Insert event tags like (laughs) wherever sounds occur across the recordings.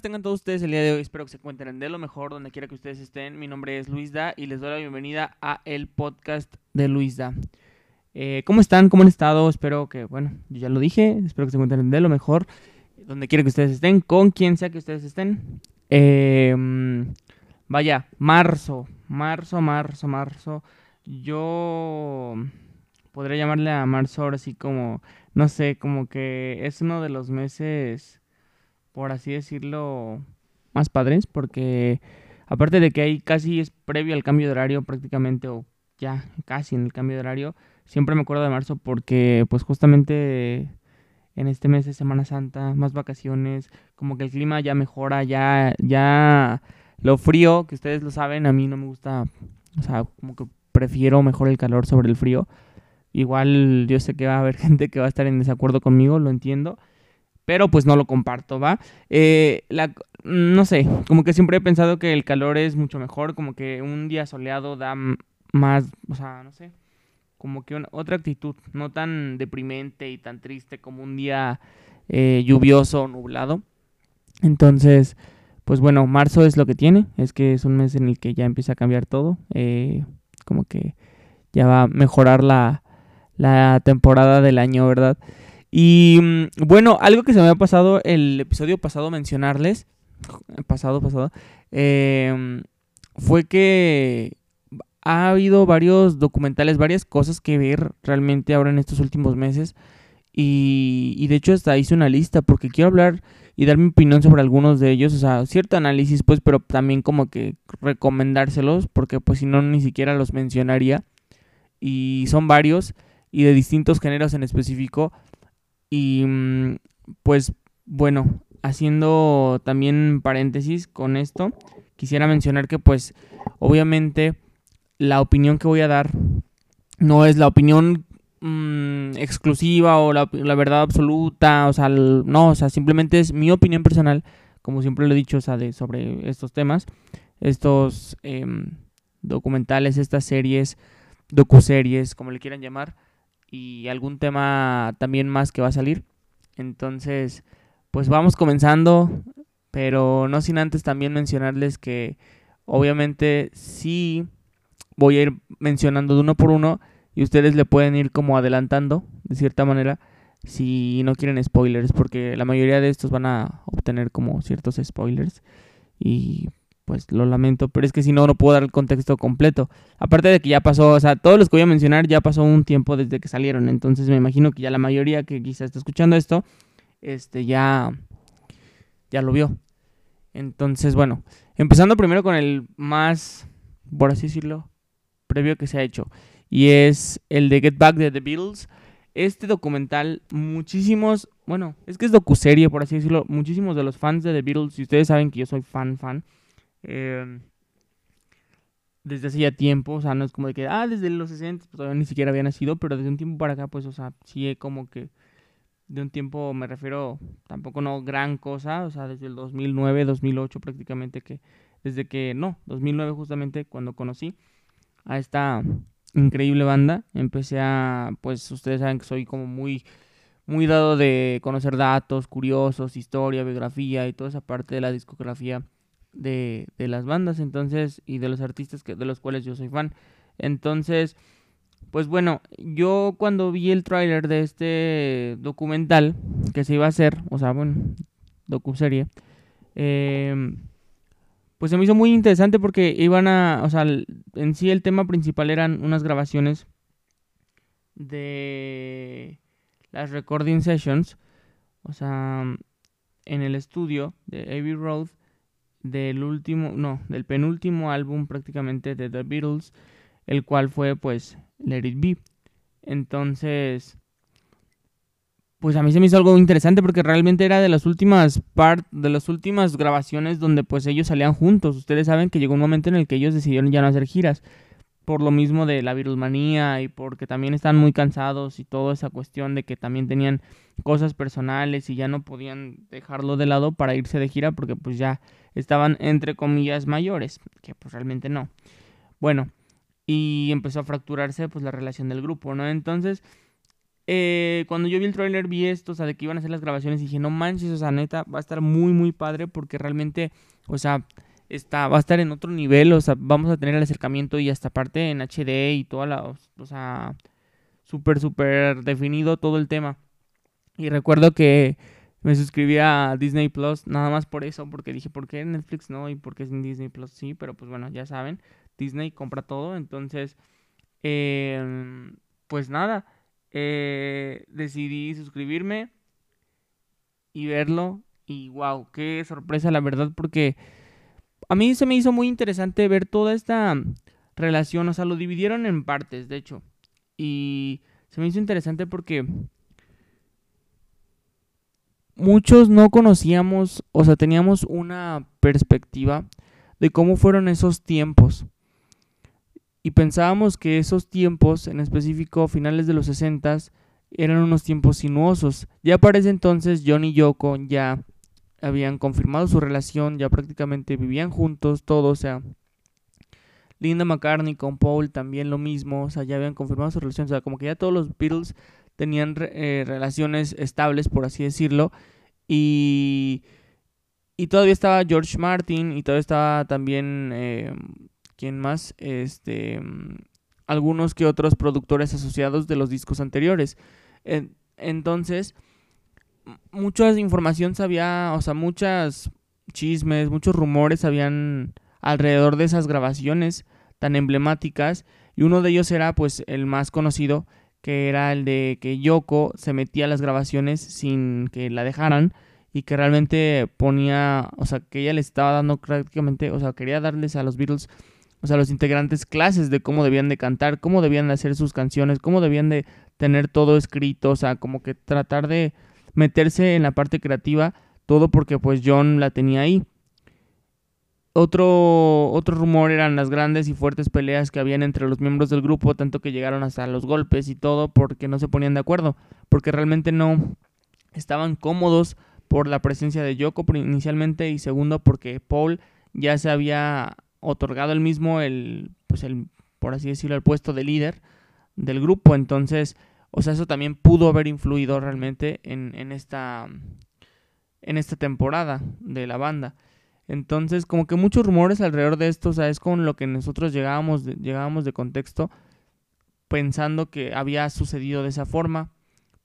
tengan todos ustedes el día de hoy. Espero que se encuentren de lo mejor donde quiera que ustedes estén. Mi nombre es Luis Da y les doy la bienvenida a el podcast de Luis Da. Eh, ¿Cómo están? ¿Cómo han estado? Espero que, bueno, yo ya lo dije. Espero que se encuentren de lo mejor donde quiera que ustedes estén, con quien sea que ustedes estén. Eh, vaya, marzo, marzo, marzo, marzo. Yo podría llamarle a marzo ahora sí como, no sé, como que es uno de los meses por así decirlo, más padres, porque aparte de que ahí casi es previo al cambio de horario prácticamente, o ya casi en el cambio de horario, siempre me acuerdo de marzo porque pues justamente en este mes de Semana Santa, más vacaciones, como que el clima ya mejora, ya, ya lo frío, que ustedes lo saben, a mí no me gusta, o sea, como que prefiero mejor el calor sobre el frío. Igual yo sé que va a haber (laughs) gente que va a estar en desacuerdo conmigo, lo entiendo pero pues no lo comparto, ¿va? Eh, la, no sé, como que siempre he pensado que el calor es mucho mejor, como que un día soleado da más, o sea, no sé, como que otra actitud, no tan deprimente y tan triste como un día eh, lluvioso o nublado. Entonces, pues bueno, marzo es lo que tiene, es que es un mes en el que ya empieza a cambiar todo, eh, como que ya va a mejorar la, la temporada del año, ¿verdad? Y mm, bueno, algo que se me ha pasado el episodio pasado mencionarles, pasado, pasado, em, fue que ha habido varios documentales, varias cosas que ver realmente ahora en estos últimos meses. Y, y, de hecho hasta hice una lista porque quiero hablar y dar mi opinión sobre algunos de ellos. O sea, cierto análisis pues, pero también como que recomendárselos porque pues si no ni siquiera los mencionaría. Y son varios y de distintos géneros en específico. Y mm, pues bueno, haciendo también paréntesis con esto, quisiera mencionar que pues obviamente la opinión que voy a dar no es la opinión mm, exclusiva o la, verdad absoluta, o sea, no, o sea, simplemente es mi opinión personal, como siempre lo he dicho, o sea, de, sobre estos temas, estos em, documentales, estas series, docuseries, como le quieran llamar y algún tema también más que va a salir. Entonces, pues vamos comenzando, pero no sin antes también mencionarles que obviamente sí voy a ir mencionando de uno por uno y ustedes le pueden ir como adelantando de cierta manera si no quieren spoilers porque la mayoría de estos van a obtener como ciertos spoilers y pues lo lamento, pero es que si no, no puedo dar el contexto completo. Aparte de que ya pasó, o sea, todos los que voy a mencionar ya pasó un tiempo desde que salieron, entonces me imagino que ya la mayoría que quizá está escuchando esto, este, ya, ya lo vio. Entonces, bueno, empezando primero con el más, por así decirlo, previo que se ha hecho, y es el de Get Back de The Beatles. Este documental, muchísimos, bueno, es que es docuserie, por así decirlo, muchísimos de los fans de The Beatles, y ustedes saben que yo soy fan, fan, Em, desde hace ya tiempo, o sea, no es como de que, ah, desde los 60, pues todavía ni siquiera había nacido, pero desde un tiempo para acá, pues, o sea, sí como que de un tiempo me refiero, tampoco no gran cosa, o sea, desde el 2009, 2008 prácticamente que, desde que, no, 2009 justamente cuando conocí a esta increíble banda, empecé a, pues ustedes saben que soy como muy, muy dado de conocer datos, curiosos, historia, biografía y toda esa parte de la discografía de, de las bandas, entonces, y de los artistas que, de los cuales yo soy fan. Entonces, pues bueno, yo cuando vi el tráiler de este documental que se iba a hacer, o sea, bueno, docuserie, eh, pues se me hizo muy interesante porque iban a, o sea, en sí el tema principal eran unas grabaciones de las recording sessions, o sea, en el estudio de Abbey Road del último, no, del penúltimo álbum prácticamente de The Beatles, el cual fue pues Let It Be. Entonces, pues a mí se me hizo algo interesante porque realmente era de las últimas part, de las últimas grabaciones donde pues ellos salían juntos. Ustedes saben que llegó un momento en el que ellos decidieron ya no hacer giras por lo mismo de la virusmanía y porque también están muy cansados y toda esa cuestión de que también tenían cosas personales y ya no podían dejarlo de lado para irse de gira porque pues ya estaban entre comillas mayores, que pues realmente no. Bueno, y empezó a fracturarse pues la relación del grupo, ¿no? Entonces, eh, cuando yo vi el trailer vi esto, o sea, de que iban a hacer las grabaciones y dije, no manches, o sea, neta, va a estar muy, muy padre porque realmente, o sea, está, va a estar en otro nivel, o sea, vamos a tener el acercamiento y hasta parte en HD y toda la, o sea, súper, súper definido todo el tema. Y recuerdo que me suscribí a Disney Plus nada más por eso, porque dije, ¿por qué Netflix no? Y por qué en Disney Plus sí, pero pues bueno, ya saben, Disney compra todo, entonces, em, pues nada, eh, decidí suscribirme y verlo y wow, qué sorpresa la verdad, porque a mí se me hizo muy interesante ver toda esta relación, o sea, lo dividieron en partes, de hecho, y se me hizo interesante porque muchos no conocíamos, o sea, teníamos una perspectiva de cómo fueron esos tiempos. Y pensábamos que esos tiempos, en específico finales de los 60, eran unos tiempos sinuosos. Ya para ese entonces John y Yoko ya habían confirmado su relación, ya prácticamente vivían juntos, todo, o sea, Linda McCartney con Paul también lo mismo, o sea, ya habían confirmado su relación, o sea, como que ya todos los Beatles tenían eh, relaciones estables, por así decirlo, y, y todavía estaba George Martin y todavía estaba también, eh, ¿quién más? Este, algunos que otros productores asociados de los discos anteriores. entonces, mucha información sabía, o sea, muchas chismes, muchos rumores habían alrededor de esas grabaciones tan emblemáticas y uno de ellos era pues el más conocido que era el de que Yoko se metía a las grabaciones sin que la dejaran y que realmente ponía, o sea, que ella le estaba dando prácticamente, o sea, quería darles a los Beatles, o sea, a los integrantes clases de cómo debían de cantar, cómo debían de hacer sus canciones, cómo debían de tener todo escrito, o sea, como que tratar de meterse en la parte creativa, todo porque pues John la tenía ahí. Otro, otro rumor eran las grandes y fuertes peleas que habían entre los miembros del grupo, tanto que llegaron hasta los golpes y todo porque no se ponían de acuerdo, porque realmente no estaban cómodos por la presencia de Yoko inicialmente y segundo porque Paul ya se había otorgado el mismo el pues el por así decirlo el puesto de líder del grupo, entonces, o sea, eso también pudo haber influido realmente en, en esta en esta temporada de la banda. Entonces, como que muchos rumores alrededor de esto, o sea, es con lo que nosotros llegábamos de, llegábamos de contexto, pensando que había sucedido de esa forma,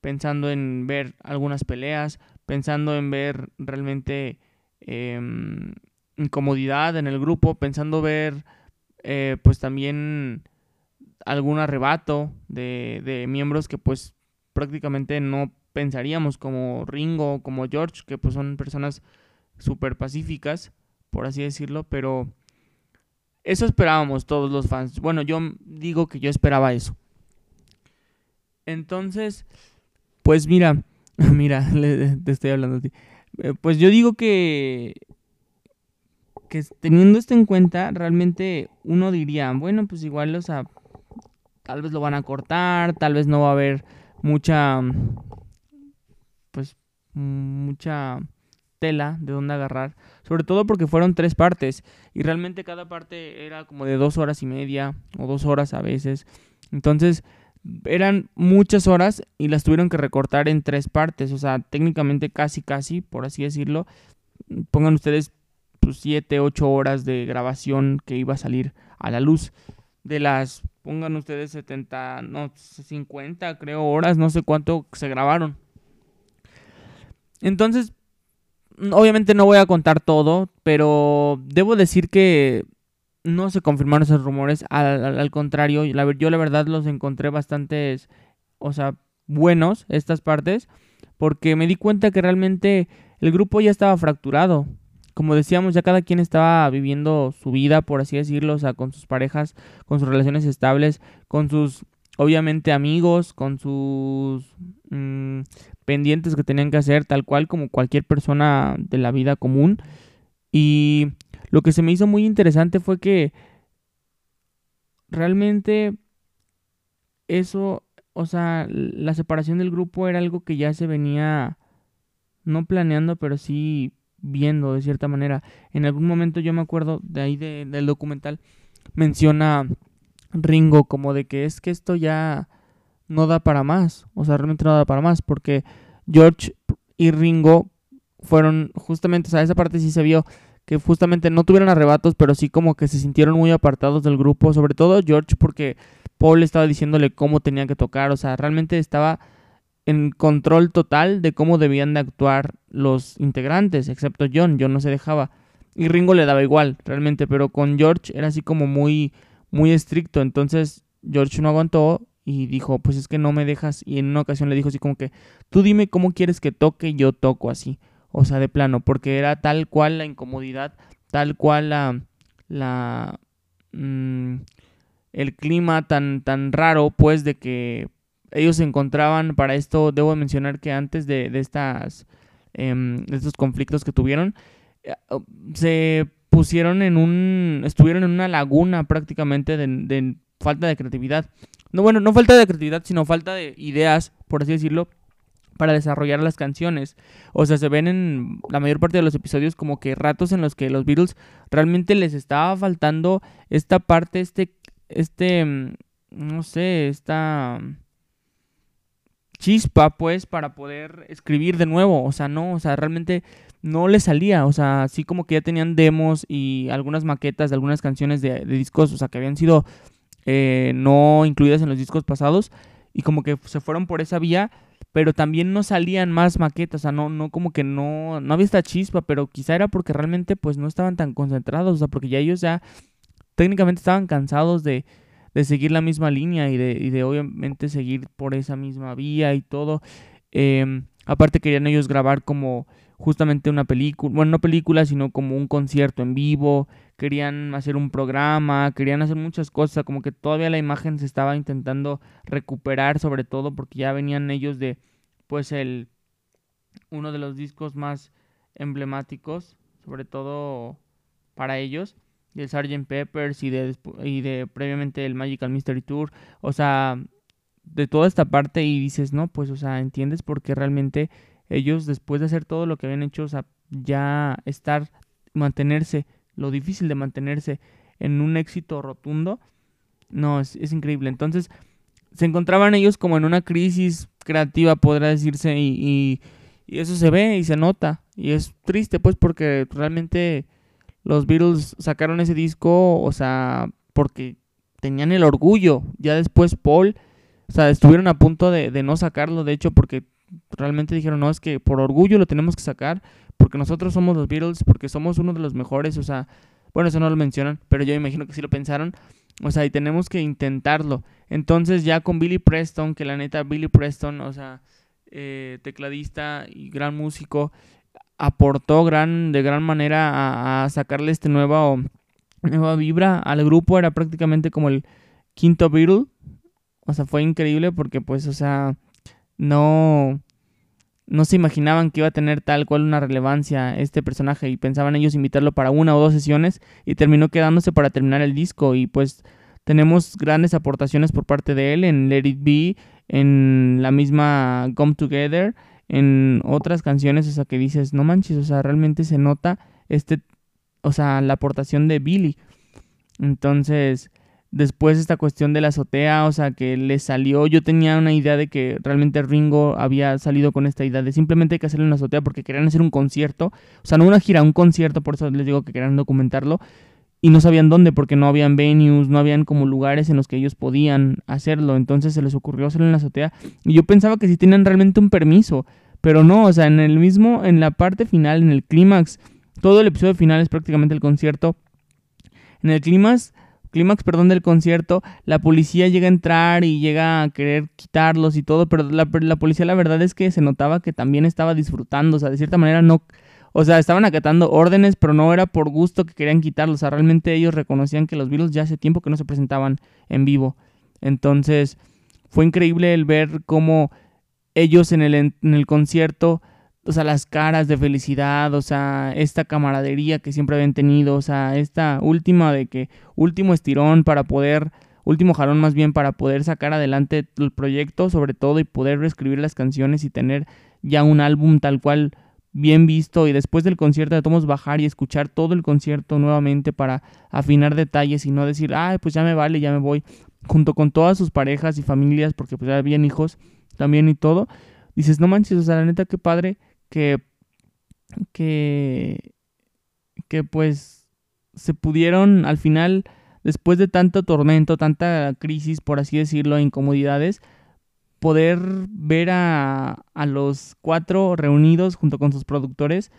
pensando en ver algunas peleas, pensando en ver realmente em, incomodidad en el grupo, pensando ver eh, pues también algún arrebato de, de miembros que pues prácticamente no pensaríamos como Ringo, como George, que pues son personas súper pacíficas, por así decirlo, pero eso esperábamos todos los fans. Bueno, yo digo que yo esperaba eso. Entonces, pues mira, (laughs) mira, (laughs) te estoy hablando a ti. Eh, pues yo digo que que teniendo esto en cuenta, realmente uno diría, bueno, pues igual, o sea, tal vez lo van a cortar, tal vez no va a haber mucha, pues, mucha tela de dónde agarrar. Sobre todo porque fueron tres partes. Y realmente cada parte era como de dos horas y media o dos horas a veces. Entonces eran muchas horas y las tuvieron que recortar en tres partes. O sea, técnicamente casi, casi, por así decirlo. Pongan ustedes pues, siete, ocho horas de grabación que iba a salir a la luz. De las, pongan ustedes 70, no, 50 creo horas, no sé cuánto se grabaron. Entonces, obviamente no voy a contar todo, pero debo decir que no se confirmaron esos rumores. Al, contrario, yo la verdad los encontré bastante, o sea, buenos estas partes, porque me di cuenta que realmente el grupo ya estaba fracturado. Como decíamos, ya cada quien estaba viviendo su vida, por así decirlo, o sea, con sus parejas, con sus relaciones estables, con sus, obviamente, amigos, con sus mm, pendientes que tenían que hacer, tal cual como cualquier persona de la vida común. Y lo que se me hizo muy interesante fue que realmente eso, o sea, la separación del grupo era algo que ya se venía no planeando, pero sí viendo de cierta manera. En algún momento yo me acuerdo de ahí del documental, menciona Ringo como de que es que esto ya no da para más. O sea, realmente no da para más. Porque George y Ringo fueron justamente, o sea, esa parte sí se vio que justamente no tuvieron arrebatos, pero sí como que se sintieron muy apartados del grupo. Sobre todo George porque Paul estaba diciéndole cómo tenía que tocar. O sea, realmente estaba en control total de cómo debían de actuar los integrantes, excepto John. John no se dejaba. Y Ringo le daba igual, realmente, pero con George era así como muy, muy estricto. Entonces George no aguantó y dijo, pues es que no me dejas. Y en una ocasión le dijo así como que, tú dime cómo quieres que toque yo toco así. O sea, de plano, porque era tal cual la incomodidad, tal cual la... la mm, el clima tan, tan raro, pues, de que ellos se encontraban para esto, debo mencionar que antes de, de estas, em, de estos conflictos que tuvieron, eh, oh, se pusieron en un, estuvieron en una laguna prácticamente de, falta de creatividad. No, bueno, no falta de creatividad, sino falta de ideas, por así decirlo, para desarrollar las canciones. O sea, se ven en la mayor parte de los episodios como que ratos en los que los Beatles realmente les estaba faltando esta parte, este, este, mm, no sé, esta chispa, pues, para poder escribir de nuevo. O sea, no, o sea, realmente no le salía. O sea, así como que ya tenían demos y algunas maquetas de algunas canciones de, discos, o sea, que habían sido eh, no incluidas en los discos pasados. Y como que se fueron por esa vía, pero también no salían más maquetas, o sea, no, no como que no, no había esta chispa, pero quizá era porque realmente pues no estaban tan concentrados, o sea, porque ya ellos ya técnicamente estaban cansados de, de seguir la misma línea y de, y de obviamente seguir por esa misma vía y todo. Em, aparte querían ellos grabar como justamente una película, bueno, no película, sino como un concierto en vivo, querían hacer un programa, querían hacer muchas cosas, como que todavía la imagen se estaba intentando recuperar, sobre todo porque ya venían ellos de, pues, el, uno de los discos más emblemáticos, sobre todo para ellos, del Sgt. Peppers y de, y de previamente el Magical Mystery Tour, o sea, de toda esta parte y dices, no, pues, o sea, entiendes porque realmente ellos después de hacer todo lo que habían hecho, o sea, ya estar, mantenerse, lo difícil de mantenerse en un éxito rotundo, no, es, es increíble. Entonces, se encontraban ellos como en una crisis creativa, podrá decirse, y, y, y eso se ve y se nota. Y es triste, pues, porque realmente los Beatles sacaron ese disco, o sea, porque tenían el orgullo. Ya después Paul, o sea, estuvieron a punto de, no sacarlo, de hecho, porque realmente dijeron, no, es que por orgullo lo tenemos que sacar, porque nosotros somos los Beatles, porque somos uno de los mejores, o sea, bueno, eso no lo mencionan, pero yo imagino que sí lo pensaron, o sea, y tenemos que intentarlo. Entonces ya con Billy Preston, que la neta, Billy Preston, o sea, eh, tecladista y gran músico, aportó gran, de gran manera a, sacarle este nuevo, nueva vibra al grupo. Era prácticamente como el quinto Beatle. O sea, fue increíble porque pues, o sea, no, no se imaginaban que iba a tener tal cual una relevancia este personaje y pensaban ellos invitarlo para una o dos sesiones y terminó quedándose para terminar el disco y pues tenemos grandes aportaciones por parte de él en Let It Be, en la misma Come Together en otras canciones, o sea, que dices, no manches, o sea, realmente se nota este, o sea, la aportación de Billy. Entonces, después esta cuestión de la azotea, o sea, que le salió, yo tenía una idea de que realmente Ringo había salido con esta idea de simplemente hay que hacerle una azotea porque querían hacer un concierto, o sea, no una gira, un concierto, por eso les digo que querían documentarlo, y no sabían dónde porque no habían venues, no habían como lugares en los que ellos podían hacerlo, entonces se les ocurrió hacerlo en la azotea y yo pensaba que sí tenían realmente un permiso, pero no, o sea, en el mismo, en la parte final, en el clímax, todo el episodio final es prácticamente el concierto. En el clímax, clímax, perdón, del concierto, la policía llega a entrar y llega a querer quitarlos y todo, pero la, policía la verdad es que se notaba que también estaba disfrutando, o sea, de cierta manera no o sea, estaban acatando órdenes, pero no era por gusto que querían quitarlos. O sea, realmente ellos reconocían que los Beatles ya hace tiempo que no se presentaban en vivo. Entonces, fue increíble el ver cómo ellos en el, en el concierto, o sea, las caras de felicidad, o sea, esta camaradería que siempre habían tenido, o sea, esta última de que, último estirón para poder, último jalón más bien para poder sacar adelante el proyecto, sobre todo, y poder reescribir las canciones y tener ya un álbum tal cual bien visto y después del concierto de Tomos bajar y escuchar todo el concierto nuevamente para afinar detalles y no decir, ay, pues ya me vale, ya me voy. junto con todas sus parejas y familias, porque pues ya habían hijos también y todo, dices, no manches, o sea, la neta, qué padre que, que, que pues se pudieron al final, después de tanto tormento, tanta crisis, por así decirlo, incomodidades, poder ver a, a los cuatro reunidos junto con sus productores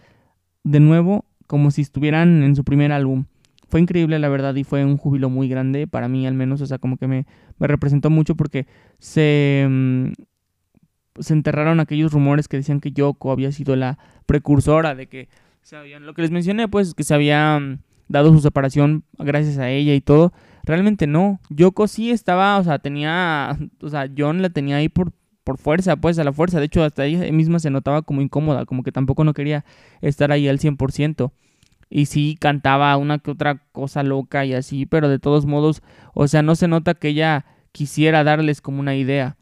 de nuevo como si estuvieran en su primer álbum. Fue increíble, la verdad, y fue un júbilo muy grande para mí, al menos. O sea, como que me, me representó mucho porque se, mm, se enterraron aquellos rumores que decían que Yoko había sido la precursora de que se habían, lo que les mencioné, pues, que se había mm, dado su separación gracias a ella y todo. Realmente no. Yoko sí estaba, o sea, tenía, (laughs) o sea, John la tenía ahí por, por fuerza, pues a la fuerza. De hecho, hasta ella misma se notaba como incómoda, como que tampoco no quería estar ahí al 100%. Y sí cantaba una que otra cosa loca y así, pero de todos modos, o sea, no se nota que ella quisiera darles como una idea.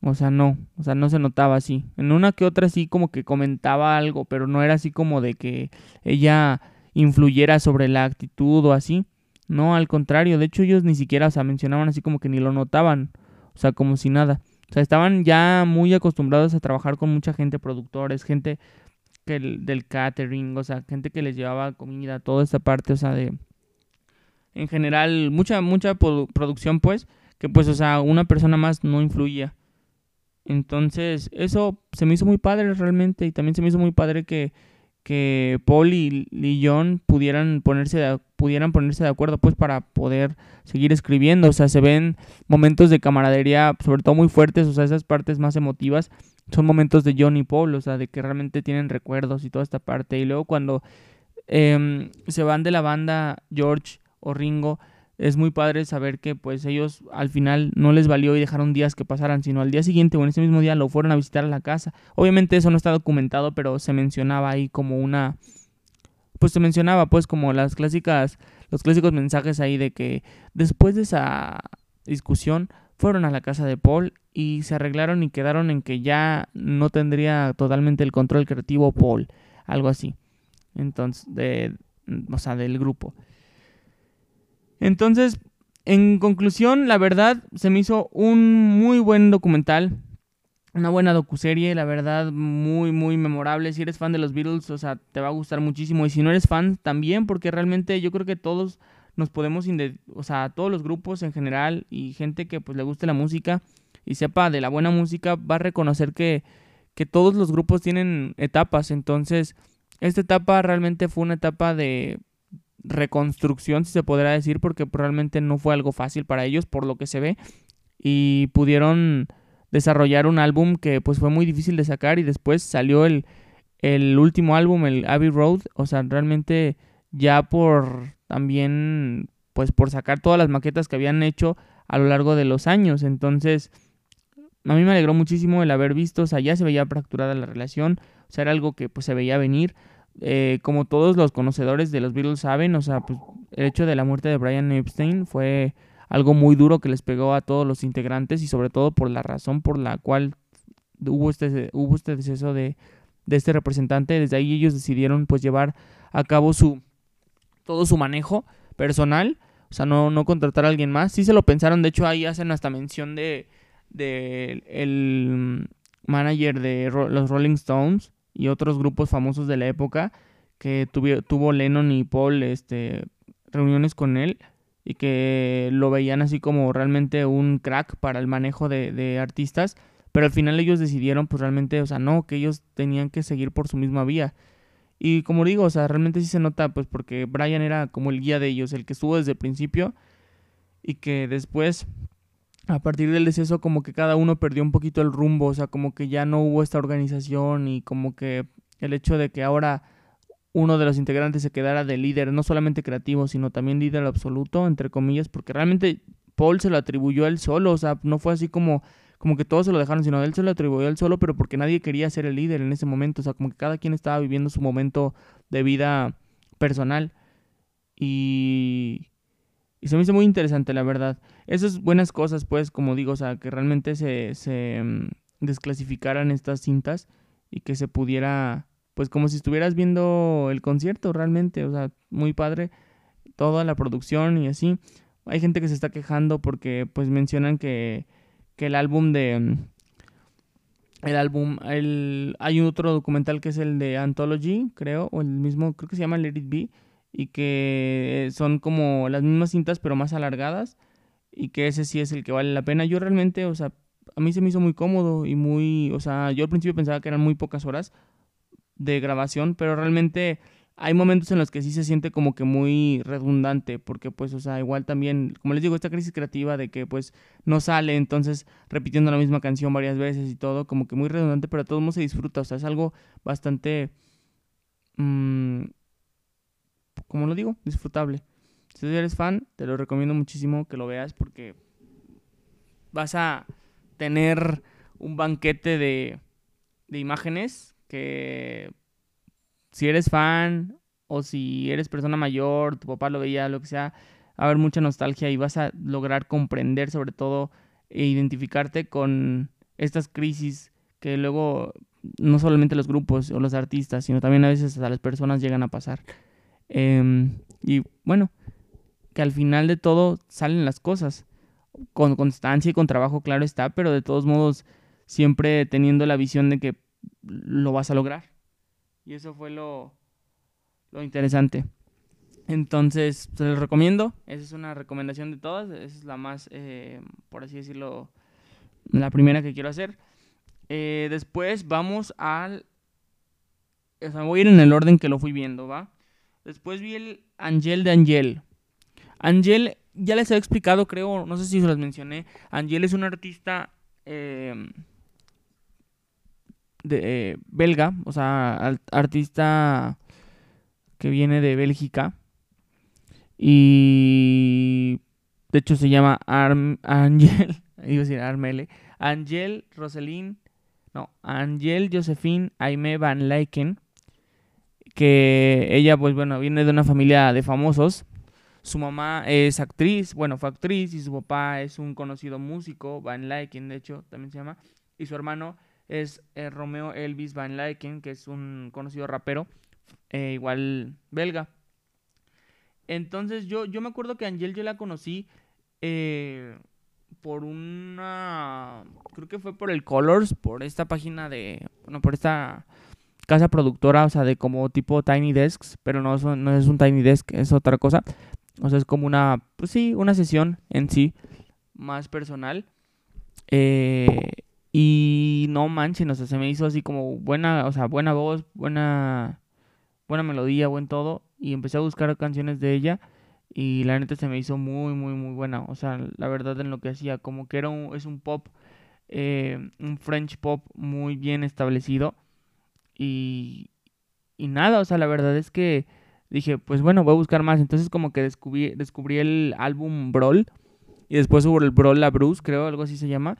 O sea, no, o sea, no se notaba así. En una que otra sí como que comentaba algo, pero no era así como de que ella influyera sobre la actitud o así. No, al contrario, de hecho ellos ni siquiera, o sea, mencionaban así como que ni lo notaban, o sea, como si nada. O sea, estaban ya muy acostumbrados a trabajar con mucha gente, productores, gente que del catering, o sea, gente que les llevaba comida, toda esta parte, o sea, de en general mucha mucha producción pues, que pues o sea, una persona más no influía. Entonces, eso se me hizo muy padre realmente y también se me hizo muy padre que que Paul y, John pudieran ponerse de, pudieran ponerse de acuerdo pues para poder seguir escribiendo, o sea, se ven momentos de camaradería sobre todo muy fuertes, o sea, esas partes más emotivas son momentos de John y Paul, o sea, de que realmente tienen recuerdos y toda esta parte. Y luego cuando em, se van de la banda George o Ringo es muy padre saber que pues ellos al final no les valió y dejaron días que pasaran, sino al día siguiente o en ese mismo día lo fueron a visitar a la casa. Obviamente eso no está documentado, pero se mencionaba ahí como una pues se mencionaba pues como las clásicas los clásicos mensajes ahí de que después de esa discusión fueron a la casa de Paul y se arreglaron y quedaron en que ya no tendría totalmente el control creativo Paul, algo así. Entonces, de o sea, del grupo. Entonces, en conclusión, la verdad, se me hizo un muy buen documental. Una buena docuserie, la verdad, muy, muy memorable. Si eres fan de los Beatles, o sea, te va a gustar muchísimo. Y si no eres fan, también, porque realmente yo creo que todos nos podemos, o sea, todos los grupos en general y gente que pues le guste la música y sepa de la buena música, va a reconocer que, que todos los grupos tienen etapas. Entonces, esta etapa realmente fue una etapa de reconstrucción, si se podrá decir, porque realmente no fue algo fácil para ellos, por lo que se ve, y pudieron desarrollar un álbum que pues fue muy difícil de sacar y después salió el, el último álbum, el Abbey Road, o sea, realmente ya por también pues por sacar todas las maquetas que habían hecho a lo largo de los años, entonces a mí me alegró muchísimo el haber visto, o sea, ya se veía fracturada la relación, o sea, era algo que pues se veía venir, eh, como todos los conocedores de los Beatles saben, o sea, pues, el hecho de la muerte de Brian Epstein fue algo muy duro que les pegó a todos los integrantes y sobre todo por la razón por la cual hubo este, hubo este deceso de, de este representante. Desde ahí ellos decidieron pues llevar a cabo su todo su manejo personal, o sea, no, no contratar a alguien más. Sí se lo pensaron, de hecho ahí hacen hasta mención de, de el manager de los Rolling Stones, y otros grupos famosos de la época que tuvo Lennon y Paul este, reuniones con él y que lo veían así como realmente un crack para el manejo de, de, artistas, pero al final ellos decidieron pues realmente, o sea, no, que ellos tenían que seguir por su misma vía. Y como digo, o sea, realmente sí se nota pues porque Brian era como el guía de ellos, el que estuvo desde el principio y que después a partir del deceso como que cada uno perdió un poquito el rumbo, o sea, como que ya no hubo esta organización y como que el hecho de que ahora uno de los integrantes se quedara de líder, no solamente creativo, sino también líder absoluto, entre comillas, porque realmente Paul se lo atribuyó él solo, o sea, no fue así como, como que todos se lo dejaron, sino él se lo atribuyó él solo, pero porque nadie quería ser el líder en ese momento, o sea, como que cada quien estaba viviendo su momento de vida personal. Y, y se me hizo muy interesante, la verdad. Esas buenas cosas, pues, como digo, o sea, que realmente se, se mm, desclasificaran estas cintas y que se pudiera, pues, como si estuvieras viendo el concierto realmente, o sea, muy padre, toda la producción y así. hay gente que se está quejando porque pues mencionan que, que el álbum de el álbum, el, hay otro documental que es el de Anthology, creo, o el mismo, creo que se llama Let It Be, y que son como las mismas cintas pero más alargadas, y que ese sí es el que vale la pena. Yo realmente, o sea, a mí se me hizo muy cómodo y muy, o sea, yo al principio pensaba que eran muy pocas horas de grabación, pero realmente hay momentos en los que sí se siente como que muy redundante, porque pues, o sea, igual también, como les digo, esta crisis creativa de que pues no sale, entonces repitiendo la misma canción varias veces y todo, como que muy redundante, pero a todos modos se disfruta, o sea, es algo bastante, mmm, como lo digo, disfrutable. Si eres fan, te lo recomiendo muchísimo que lo veas porque vas a tener un banquete de, de imágenes que si eres fan o si eres persona mayor, tu papá lo veía, lo que sea, va a haber mucha nostalgia y vas a lograr comprender sobre todo e identificarte con estas crisis que luego no solamente los grupos o los artistas, sino también a veces a las personas llegan a pasar. Em, y bueno, que al final de todo salen las cosas. Con constancia y con trabajo, claro está, pero de todos modos siempre teniendo la visión de que lo vas a lograr. Y eso fue lo, lo interesante. Entonces, se les recomiendo. Esa es una recomendación de todas. Esa es la más, eh, por así decirlo, la primera que quiero hacer. Eh, después vamos al... Voy a ir en el orden que lo fui viendo, ¿va? Después vi el Angel de Angel. Angel, ya les he explicado, creo, no sé si se los mencioné. Angel es un artista eh, de, eh, belga, o sea, artista que viene de Bélgica. Y de hecho se llama Arm Angel, (laughs) iba a decir Armele, Angel Roselyn, no, Angel Josephine Aime Van Leiken, que ella pues bueno, viene de una familia de famosos. Su mamá es actriz, bueno, fue actriz y su papá es un conocido músico, Van Leiken de hecho también se llama, y su hermano es eh, Romeo Elvis Van Lyken, que es un conocido rapero, eh, igual belga. Entonces yo, yo me acuerdo que Angel yo la conocí eh, por una, creo que fue por el Colors, por esta página de, bueno, por esta casa productora, o sea, de como tipo Tiny Desks, pero no, no es un Tiny Desk, es otra cosa. O sea, es como una, pues sí, una sesión en sí, más personal. Eh, y no manchen, o sea, se me hizo así como buena, o sea, buena voz, buena, buena melodía, buen todo. Y empecé a buscar canciones de ella y la neta se me hizo muy, muy, muy buena. O sea, la verdad en lo que hacía, como que era un, es un pop, eh, un French pop muy bien establecido. Y, y nada, o sea, la verdad es que dije, pues bueno, voy a buscar más. Entonces como que descubrí, descubrí el álbum Brawl. Y después hubo el Brawl La Bruce, creo, algo así se llama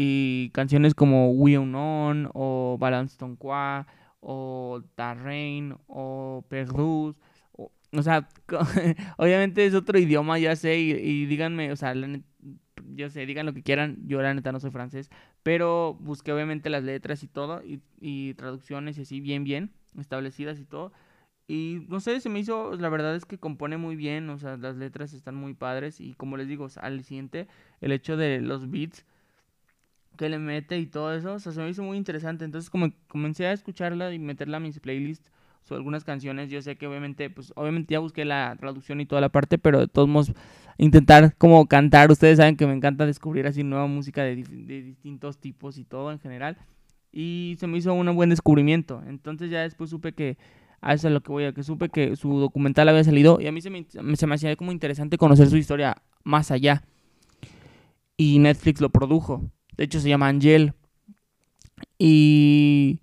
y canciones como We Unknown o Balance Ton Qua o Tarrain o Perrus. O, o sea, (laughs) obviamente es otro idioma, ya sé, y, díganme, o sea, yo sé, digan lo que quieran, yo la neta no soy francés, pero busqué obviamente las letras y todo, y, y traducciones y así, bien, bien, establecidas y todo. Y no sé, se me hizo, la verdad es que compone muy bien, o sea, las letras están muy padres y como les digo, al siguiente, el hecho de los beats que le mete y todo eso, o sea, se me hizo muy interesante. Entonces, como comencé a escucharla y meterla a mis playlists, o algunas canciones, yo sé que obviamente, pues obviamente ya busqué la traducción y toda la parte, pero de todos modos intentar como cantar, ustedes saben que me encanta descubrir así nueva música de, de distintos tipos y todo en general, y se me hizo un buen descubrimiento, entonces ya después supe que, a eso es lo que voy a, que supe que su documental había salido, y a mí se me, se me hacía como interesante conocer su historia más allá, y Netflix lo produjo, de hecho, se llama Angel. Y,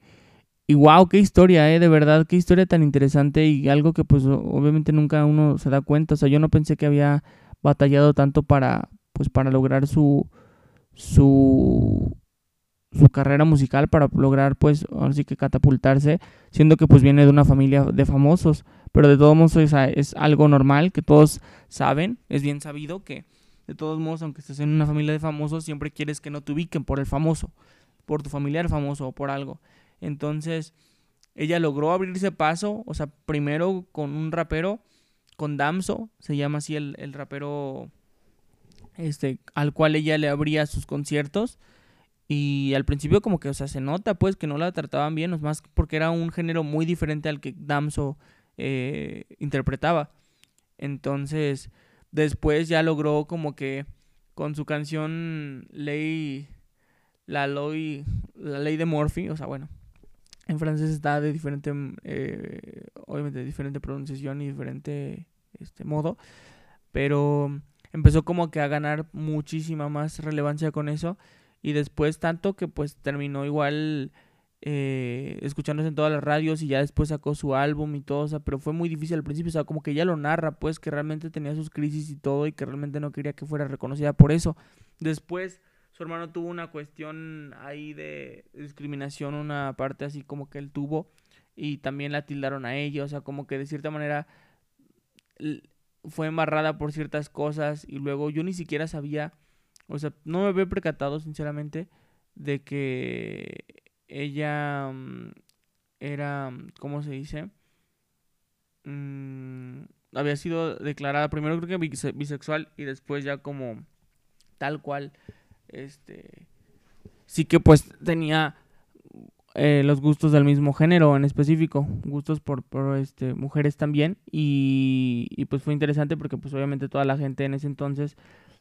y wow, qué historia, ¿eh? De verdad, qué historia tan interesante y algo que pues obviamente nunca uno se da cuenta. O sea, yo no pensé que había batallado tanto para, pues para lograr su, su, su carrera musical, para lograr pues así que catapultarse, siendo que pues viene de una familia de famosos. Pero de todos modos es algo normal que todos saben, es bien sabido que de todos modos, aunque estés en una familia de famosos, siempre quieres que no te ubiquen por el famoso, por tu familiar famoso o por algo. Entonces, ella logró abrirse paso, o sea, primero con un rapero, con Damso, se llama así el, rapero este, al cual ella le abría sus conciertos. Y al principio como que, o sea, se nota pues que no la trataban bien, más porque era un género muy diferente al que Damso eh, interpretaba. Entonces, después ya logró como que con su canción Ley, la ley, la ley de Murphy, o sea, bueno, en francés está de diferente, eh, obviamente diferente pronunciación y diferente este modo, pero empezó como que a ganar muchísima más relevancia con eso y después tanto que pues terminó igual eh, escuchándose en todas las radios y ya después sacó su álbum y todo, o sea, pero fue muy difícil al principio, o sea, como que ella lo narra, pues que realmente tenía sus crisis y todo y que realmente no quería que fuera reconocida por eso. Después su hermano tuvo una cuestión ahí de discriminación, una parte así como que él tuvo y también la tildaron a ella, o sea, como que de cierta manera fue embarrada por ciertas cosas y luego yo ni siquiera sabía, o sea, no me había percatado sinceramente de que ella mm, era, ¿cómo se dice? Mm, había sido declarada primero creo que bisexual y después ya como tal cual, este, sí que pues tenía eh, los gustos del mismo género en específico, gustos por, por este, mujeres también y, y, pues fue interesante porque pues obviamente toda la gente en ese entonces,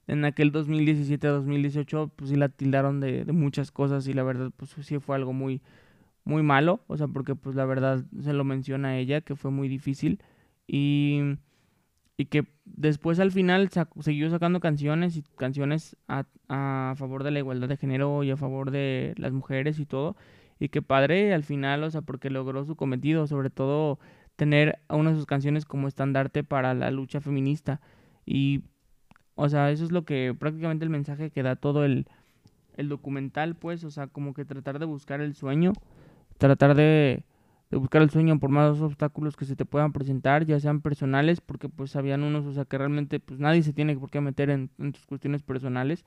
en aquel 2017-2018, pues sí la tildaron de, de, muchas cosas y la verdad pues sí fue algo muy, muy malo, o sea, porque pues la verdad se lo menciona ella que fue muy difícil y, y que después al final siguió sacando canciones y canciones a, a favor de la igualdad de género y a favor de las mujeres y todo y que padre al final, o sea, porque logró su cometido, sobre todo tener a una de sus canciones como estandarte para la lucha feminista. Y, o sea, eso es lo que prácticamente el mensaje que da todo el, el documental, pues, o sea, como que tratar de buscar el sueño, tratar de, de buscar el sueño por más obstáculos que se te puedan presentar, ya sean personales, porque pues habían unos, o sea, que realmente pues nadie se tiene por qué meter en, en tus cuestiones personales,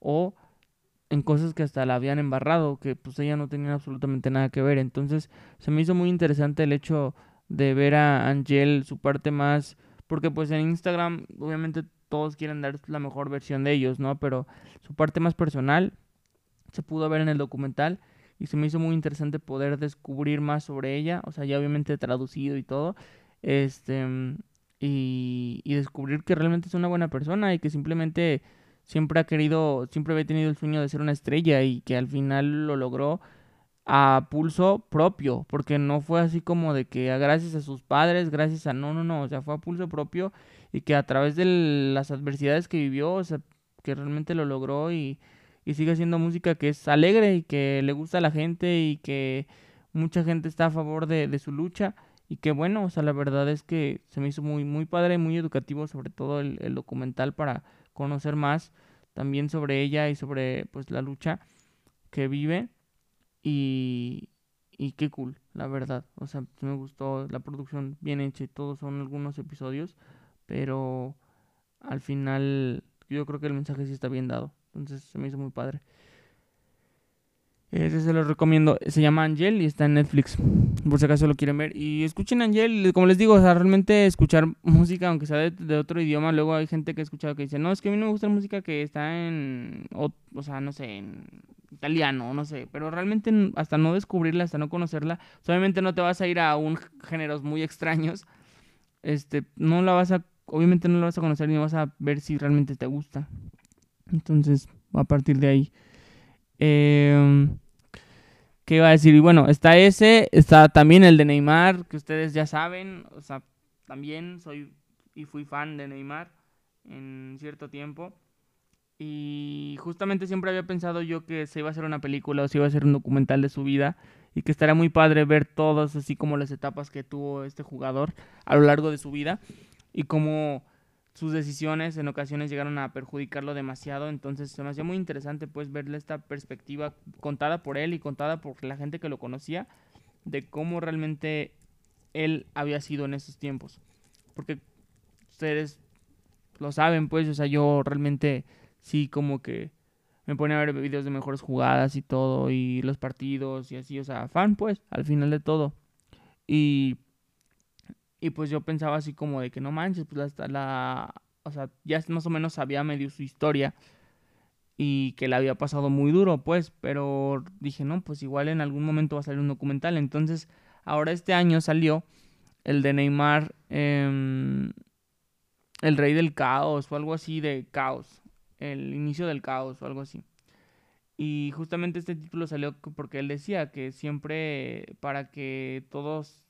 o en cosas que hasta la habían embarrado, que pues ella no tenía absolutamente nada que ver. Entonces se me hizo muy interesante el hecho de ver a Angel su parte más, porque pues en Instagram obviamente todos quieren dar la mejor versión de ellos, ¿no? Pero su parte más personal se pudo ver en el documental y se me hizo muy interesante poder descubrir más sobre ella, o sea, ya obviamente traducido y todo, este, y, y descubrir que realmente es una buena persona y que simplemente siempre ha querido, siempre había tenido el sueño de ser una estrella y que al final lo logró a pulso propio, porque no fue así como de que gracias a sus padres, gracias a no, no, no, o sea, fue a pulso propio y que a través de las adversidades que vivió, o sea, que realmente lo logró y, y sigue haciendo música que es alegre y que le gusta a la gente y que mucha gente está a favor de, de su lucha. Y que bueno, o sea, la verdad es que se me hizo muy, muy padre, muy educativo, sobre todo el, el documental para conocer más también sobre ella y sobre pues la lucha que vive. Y, y qué cool, la verdad. O sea, me gustó la producción bien hecha y todos son algunos episodios, pero al final yo creo que el mensaje sí está bien dado. Entonces se me hizo muy padre. Ese se lo recomiendo. Se llama Angel y está en Netflix. Por si acaso lo quieren ver. Y escuchen Angel. Como les digo, o sea, realmente escuchar (laughs) música, aunque sea de, otro idioma. Luego hay gente que ha escuchado que dice, no, es que a mí no me gusta música que está en. O, sea, no sé, en italiano, no sé. Pero realmente hasta no descubrirla, hasta no conocerla. Obviamente no te vas a ir a un géneros muy extraños. Este, no la vas a. Obviamente no la vas a conocer ni vas a ver si realmente te gusta. Entonces, a partir de ahí. Eh. ¿Qué iba a decir? Y bueno, está ese, está también el de Neymar, que ustedes ya saben, o sea, también soy y fui fan de Neymar en cierto tiempo. Y justamente siempre había pensado yo que se iba a hacer una película o se iba a hacer un documental de su vida y que estaría muy padre ver todas así como las etapas que tuvo este jugador a lo largo de su vida y cómo sus decisiones en ocasiones llegaron a perjudicarlo demasiado, entonces se me hacía muy interesante pues verle esta perspectiva contada por él y contada por la gente que lo conocía de cómo realmente él había sido en esos tiempos. Porque ustedes lo saben pues, o sea, yo realmente sí como que me pone a ver videos de mejores jugadas y todo y los partidos y así, o sea, fan pues, al final de todo. Y y pues yo pensaba así como de que no manches, pues la, la, o sea, ya más o menos sabía medio su historia y que le había pasado muy duro, pues, pero dije, no, pues igual en algún momento va a salir un documental. Entonces, ahora este año salió el de Neymar, em, el rey del caos o algo así de caos, el inicio del caos o algo así. Y justamente este título salió porque él decía que siempre para que todos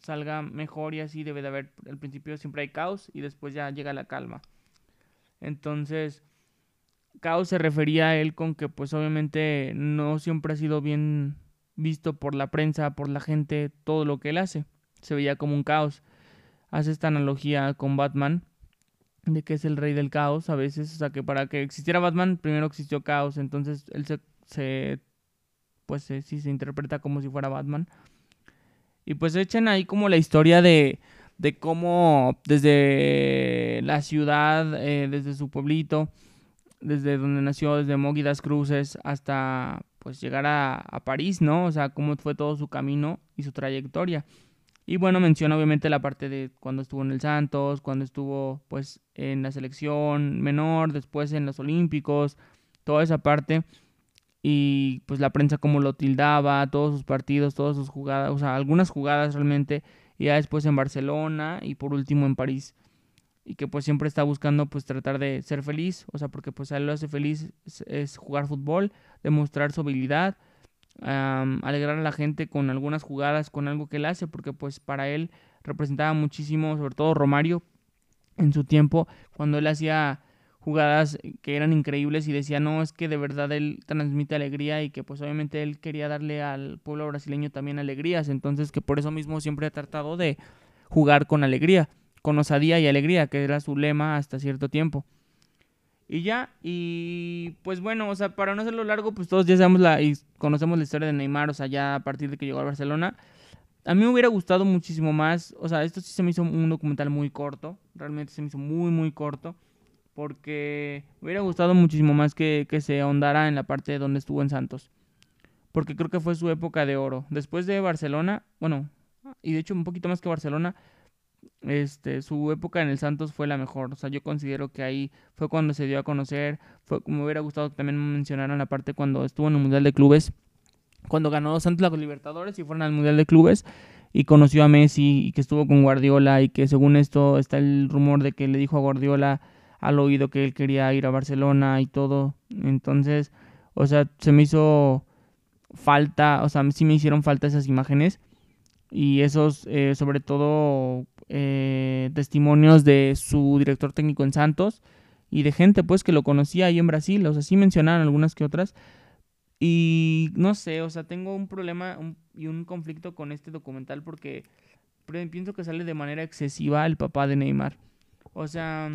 salga mejor y así debe de haber, al principio siempre hay caos y después ya llega la calma. Entonces, caos se refería a él con que pues obviamente no siempre ha sido bien visto por la prensa, por la gente, todo lo que él hace. Se veía como un caos. Hace esta analogía con Batman, de que es el rey del caos a veces, o sea que para que existiera Batman primero existió caos, entonces él se, se pues sí se interpreta como si fuera Batman. Y pues echan ahí como la historia de, de cómo desde la ciudad, eh, desde su pueblito, desde donde nació, desde Mogidas Cruces hasta pues llegar a, a, París, ¿no? O sea, cómo fue todo su camino y su trayectoria. Y bueno, menciona obviamente la parte de cuando estuvo en el Santos, cuando estuvo pues en la selección menor, después en los Olímpicos, toda esa parte y pues la prensa como lo tildaba, todos sus partidos, todas sus jugadas, o sea, algunas jugadas realmente, y ya después en Barcelona y por último en París. Y que pues siempre está buscando pues tratar de ser feliz, o sea, porque pues a él lo hace feliz es, jugar fútbol, demostrar su habilidad, alegrar a la gente con algunas jugadas, con algo que él hace, porque pues para él representaba muchísimo, sobre todo Romario en su tiempo, cuando él hacía jugadas que eran increíbles y decía, no, es que de verdad él transmite alegría y que pues obviamente él quería darle al pueblo brasileño también alegrías, entonces que por eso mismo siempre ha tratado de jugar con alegría, con osadía y alegría, que era su lema hasta cierto tiempo. Y ya, y pues bueno, o sea, para no hacerlo largo, pues todos ya sabemos la y conocemos la historia de Neymar, o sea, ya a partir de que llegó a Barcelona. A mí me hubiera gustado muchísimo más, o sea, esto sí se me hizo un documental muy corto, realmente se me hizo muy, muy corto porque me hubiera gustado muchísimo más que, se ahondara en la parte donde estuvo en Santos. Porque creo que fue su época de oro. Después de Barcelona, bueno, y de hecho un poquito más que Barcelona, este, su época en el Santos fue la mejor. O sea, yo considero que ahí fue cuando se dio a conocer. Fue, me hubiera gustado que también mencionaran la parte cuando estuvo en el Mundial de Clubes. Cuando ganó Santos los Libertadores y fueron al Mundial de Clubes. Y conoció a Messi y que estuvo con Guardiola. Y que según esto está el rumor de que le dijo a Guardiola al oído que él quería ir a Barcelona y todo. Entonces, o sea, se me hizo falta, o sea, sí me hicieron falta esas imágenes y esos, eh, sobre todo, eh, testimonios de su director técnico en Santos y de gente, pues, que lo conocía ahí en Brasil, o sea, sí mencionaron algunas que otras. Y no sé, o sea, tengo un problema y un conflicto con este documental porque pienso que sale de manera excesiva el papá de Neymar. O sea,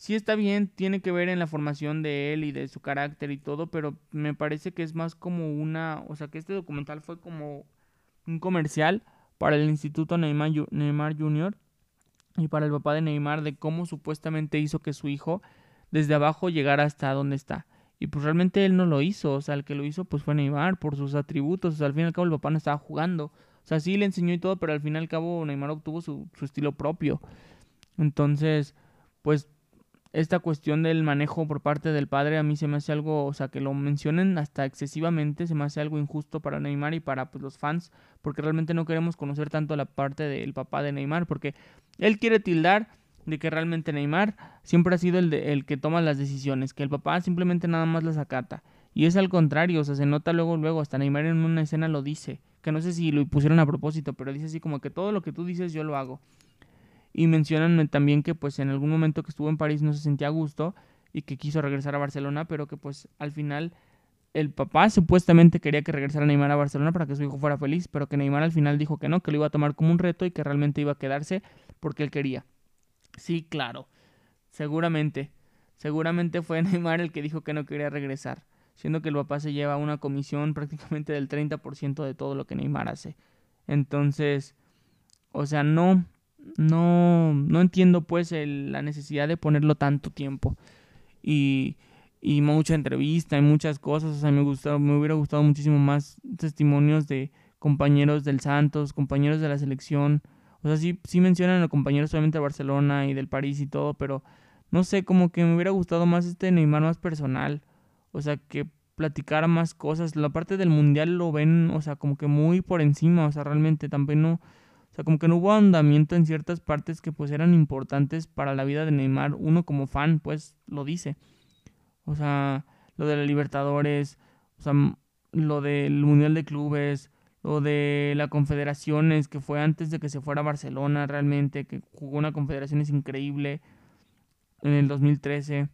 sí está bien, tiene que ver en la formación de él y de su carácter y todo, pero me parece que es más como una, o sea, que este documental fue como un comercial para el Instituto Neymar, Neymar Jr. y para el papá de Neymar de cómo supuestamente hizo que su hijo desde abajo llegara hasta donde está. Y pues realmente él no lo hizo, o sea, el que lo hizo pues fue Neymar por sus atributos, o sea, al fin y al cabo el papá no estaba jugando. O sea, sí le enseñó y todo, pero al fin y al cabo Neymar obtuvo su, su estilo propio. Entonces, pues esta cuestión del manejo por parte del padre a mí se me hace algo, o sea, que lo mencionen hasta excesivamente, se me hace algo injusto para Neymar y para pues, los fans, porque realmente no queremos conocer tanto la parte del papá de Neymar, porque él quiere tildar de que realmente Neymar siempre ha sido el, de, el que toma las decisiones, que el papá simplemente nada más las acata. Y es al contrario, o sea, se nota luego, luego, hasta Neymar en una escena lo dice, que no sé si lo pusieron a propósito, pero dice así como que todo lo que tú dices yo lo hago. Y mencionan también que pues en algún momento que estuvo en París no se sentía a gusto y que quiso regresar a Barcelona, pero que pues al final el papá supuestamente quería que regresara Neymar a Barcelona para que su hijo fuera feliz, pero que Neymar al final dijo que no, que lo iba a tomar como un reto y que realmente iba a quedarse porque él quería. Sí, claro, seguramente, seguramente fue (laughs) Neymar el que dijo que no quería regresar, siendo que el papá se lleva una comisión prácticamente del 30% de todo lo que Neymar hace. Entonces, o sea, no, no, no entiendo pues la necesidad de ponerlo tanto tiempo. Y, y mucha entrevista y muchas cosas. O sea, me, me hubiera gustado muchísimo más testimonios de compañeros del Santos, compañeros de la selección. O sea, sí, sí mencionan a compañeros solamente de Barcelona y del París y todo, pero no sé, como que me hubiera gustado más este Neymar más personal. O sea, que platicara más cosas. La parte del mundial lo ven, o sea, como que muy por encima. O sea, realmente también no. Como que no hubo andamiento en ciertas partes que pues eran importantes para la vida de Neymar. Uno como fan, pues lo dice. O sea, lo de la Libertadores, o sea, lo del Mundial de Clubes, lo de la Confederaciones, que fue antes de que se fuera a Barcelona realmente, que jugó una Confederaciones increíble en el 2013.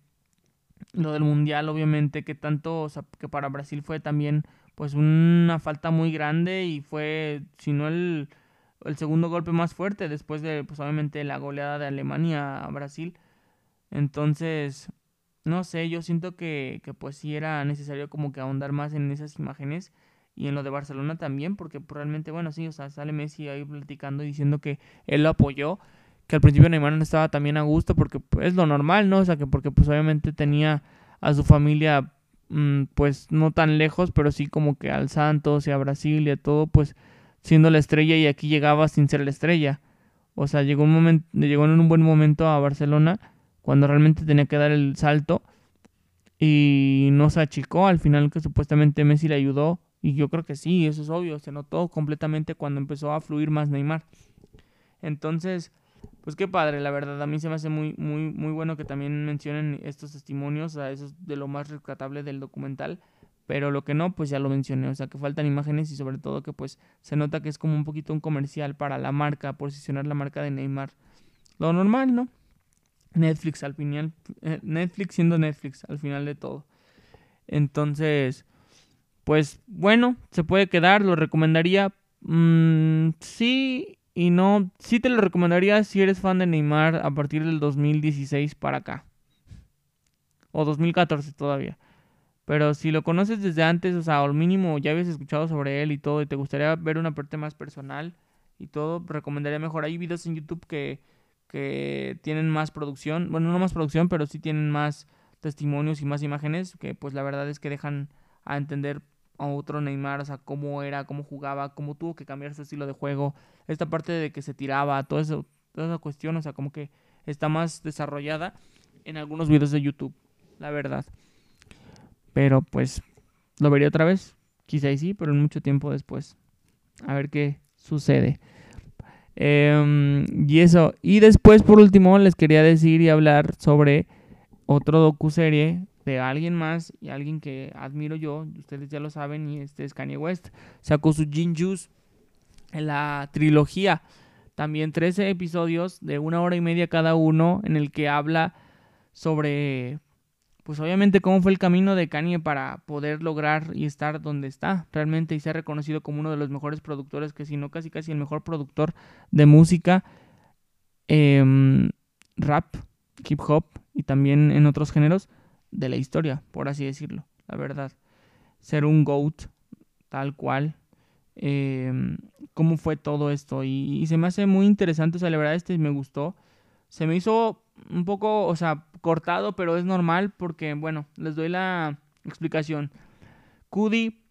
Lo del Mundial, obviamente, que tanto, o sea, que para Brasil fue también pues una falta muy grande y fue, si no el, el segundo golpe más fuerte después de, pues obviamente, la goleada de Alemania a Brasil. Entonces, no sé, yo siento que, que pues sí era necesario como que ahondar más en esas imágenes y en lo de Barcelona también, porque pues, realmente, bueno, sí, o sea, sale Messi ahí platicando diciendo que él lo apoyó, que al principio Neymar no estaba también a gusto, porque pues, es lo normal, ¿no? O sea, que porque pues obviamente tenía a su familia, mm, pues no tan lejos, pero sí como que al Santos y a Brasil y a todo, pues siendo la estrella y aquí llegaba sin ser la estrella. O sea, llegó un momento, llegó en un buen momento a Barcelona cuando realmente tenía que dar el salto y no se achicó al final que supuestamente Messi le ayudó y yo creo que sí, eso es obvio, se notó completamente cuando empezó a fluir más Neymar. Entonces, pues qué padre, la verdad, a mí se me hace muy, muy, muy bueno que también mencionen estos testimonios, o sea, eso es de lo más rescatable del documental, pero lo que no, pues ya lo mencioné, o sea, que faltan imágenes y sobre todo que pues se nota que es como un poquito un comercial para la marca, posicionar la marca de Neymar. Lo normal, ¿no? Netflix al final, eh, Netflix siendo Netflix al final de todo. Entonces, pues bueno, se puede quedar, lo recomendaría. Mm, sí y no. Sí te lo recomendaría si eres fan de Neymar a partir del 2016 para acá. O 2014 todavía. Pero si lo conoces desde antes, o sea, al mínimo ya habías escuchado sobre él y todo, y te gustaría ver una parte más personal y todo, recomendaría mejor. Hay videos en YouTube que, que tienen más producción. Bueno, no más producción, pero sí tienen más testimonios y más imágenes que pues la verdad es que dejan a entender a otro Neymar, o sea, cómo era, cómo jugaba, cómo tuvo que cambiar su estilo de juego, esta parte de que se tiraba, todo eso, toda esa cuestión, o sea, como que está más desarrollada en algunos videos de YouTube, la verdad. Pero pues lo vería otra vez, quizá sí, pero en mucho tiempo después. A ver qué sucede. Em, y eso, y después por último les quería decir y hablar sobre otro docu-serie de alguien más y alguien que admiro yo, ustedes ya lo saben, y este es Kanye West. Sacó su Gin Juice en la trilogía. También 13 episodios de una hora y media cada uno en el que habla sobre, pues obviamente cómo fue el camino de Kanye para poder lograr y estar donde está realmente y ser reconocido como uno de los mejores productores, que si no casi casi el mejor productor de música, em, rap, hip hop y también en otros géneros de la historia, por así decirlo, la verdad. Ser un GOAT, tal cual. Em, cómo fue todo esto. Y, se me hace muy interesante, o sea, la verdad este me gustó. Se me hizo un poco, o sea, cortado, pero es normal porque, bueno, les doy la explicación. Cudi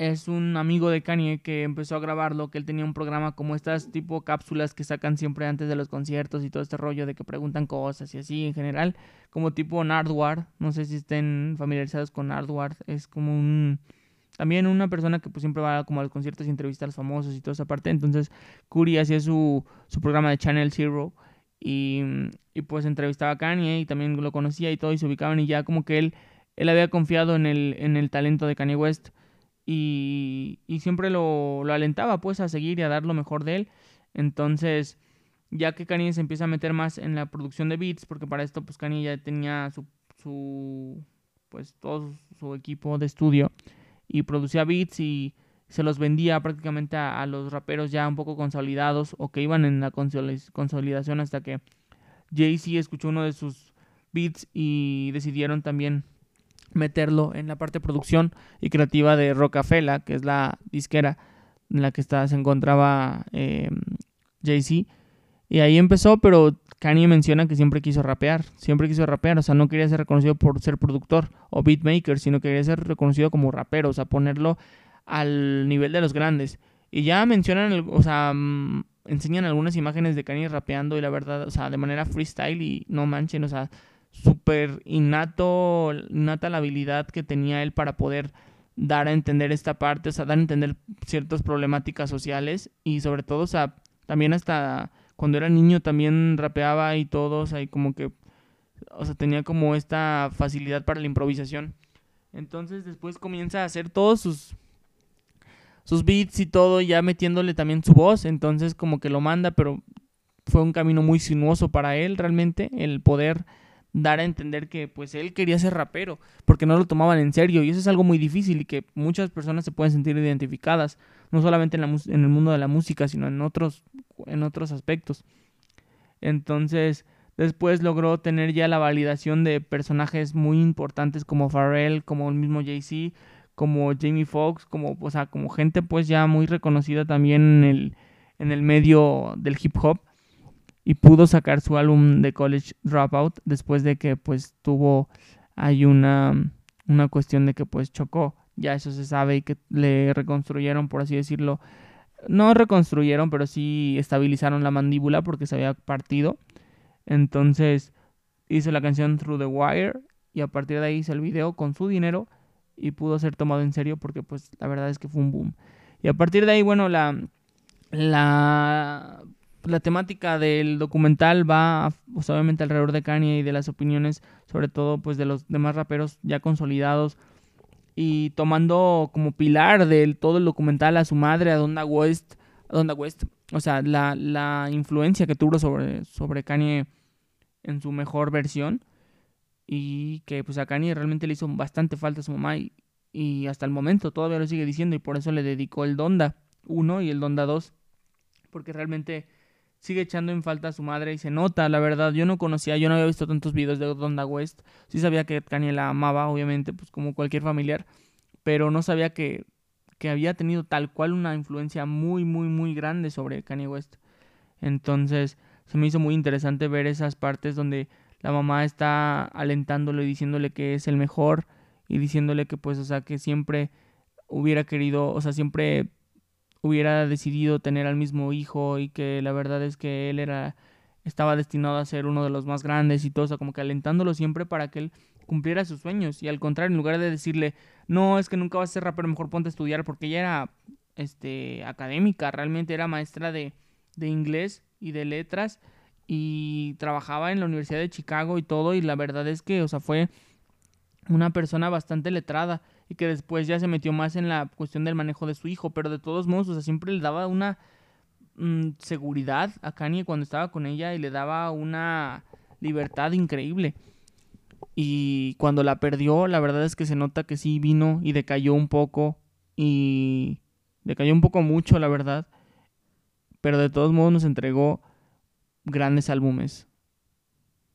es un amigo de Kanye que empezó a grabarlo, que él tenía un programa como estas tipo cápsulas que sacan siempre antes de los conciertos y todo este rollo de que preguntan cosas y así en general, como tipo Nardwar, no sé si estén familiarizados con Nardwar, es como un también una persona que pues siempre va como a los conciertos y entrevista a los famosos y toda esa parte, entonces Curi hacía su, su programa de Channel Zero y, y pues entrevistaba a Kanye y también lo conocía y todo y se ubicaban y ya como que él él había confiado en el, en el talento de Kanye West y, siempre lo, alentaba pues a seguir y a dar lo mejor de él. Entonces, ya que Kanye se empieza a meter más en la producción de beats, porque para esto pues Kanye ya tenía su, su pues todo su equipo de estudio y producía beats y se los vendía prácticamente a, los raperos ya un poco consolidados o que iban en la consolidación hasta que Jay-Z escuchó uno de sus beats y decidieron también meterlo en la parte de producción y creativa de Rocafela, que es la disquera en la que está, se encontraba eh, Jay-Z. Y ahí empezó, pero Kanye menciona que siempre quiso rapear, siempre quiso rapear, o sea, no quería ser reconocido por ser productor o beatmaker, sino quería ser reconocido como rapero, o sea, ponerlo al nivel de los grandes. Y ya mencionan, o sea, mm, enseñan algunas imágenes de Kanye rapeando y la verdad, o sea, de manera freestyle y no manchen, o sea, súper innato, innata la habilidad que tenía él para poder dar a entender esta parte, o sea, dar a entender ciertas problemáticas sociales y sobre todo, o sea, también hasta cuando era niño también rapeaba y todo, o como que, o sea, tenía como esta facilidad para la improvisación. Entonces después comienza a hacer todos sus sus beats y todo, ya metiéndole también su voz, entonces como que lo manda, pero fue un camino muy sinuoso para él realmente, el poder dar a entender que pues él quería ser rapero, porque no lo tomaban en serio y eso es algo muy difícil y que muchas personas se pueden sentir identificadas, no solamente en, la, en el mundo de la música, sino en otros, en otros aspectos. Entonces, después logró tener ya la validación de personajes muy importantes como Pharrell, como el mismo Jay-Z, como Jamie Foxx, como, o sea, como gente pues ya muy reconocida también en el, en el medio del hip hop y pudo sacar su álbum de College Dropout después de que pues tuvo hay una, una cuestión de que pues chocó, ya eso se sabe y que le reconstruyeron por así decirlo, no reconstruyeron pero sí estabilizaron la mandíbula porque se había partido, entonces hizo la canción Through the Wire y a partir de ahí hizo el video con su dinero y pudo ser tomado en serio porque pues la verdad es que fue un boom. Y a partir de ahí, bueno, la, la la temática del documental va pues, obviamente alrededor de Kanye y de las opiniones sobre todo pues de los demás raperos ya consolidados y tomando como pilar del todo el documental a su madre a Donda West a Donda West o sea la, la influencia que tuvo sobre sobre Kanye en su mejor versión y que pues a Kanye realmente le hizo bastante falta a su mamá y, hasta el momento todavía lo sigue diciendo y por eso le dedicó el Donda 1 y el Donda 2 porque realmente sigue echando en falta a su madre y se nota, la verdad. Yo no conocía, yo no había visto tantos videos de Donda West. Sí sabía que Kanye la amaba, obviamente, pues como cualquier familiar, pero no sabía que, que había tenido tal cual una influencia muy, muy, muy grande sobre Kanye West. Entonces, se me hizo muy interesante ver esas partes donde la mamá está alentándolo y diciéndole que es el mejor y diciéndole que pues, o sea, que siempre hubiera querido, o sea, siempre hubiera decidido tener al mismo hijo y que la verdad es que él era estaba destinado a ser uno de los más grandes y todo, o como que alentándolo siempre para que él cumpliera sus sueños. Y al contrario, en lugar de decirle, "No, es que nunca vas a ser rapero, mejor ponte a estudiar", porque ella era este académica, realmente era maestra de de inglés y de letras y trabajaba en la Universidad de Chicago y todo y la verdad es que, o sea, fue una persona bastante letrada y que después ya se metió más en la cuestión del manejo de su hijo, pero de todos modos, o sea, siempre le daba una mm, seguridad a Kanye cuando estaba con ella y le daba una libertad increíble. Y cuando la perdió, la verdad es que se nota que sí vino y decayó un poco y decayó un poco mucho, la verdad. Pero de todos modos nos entregó grandes álbumes.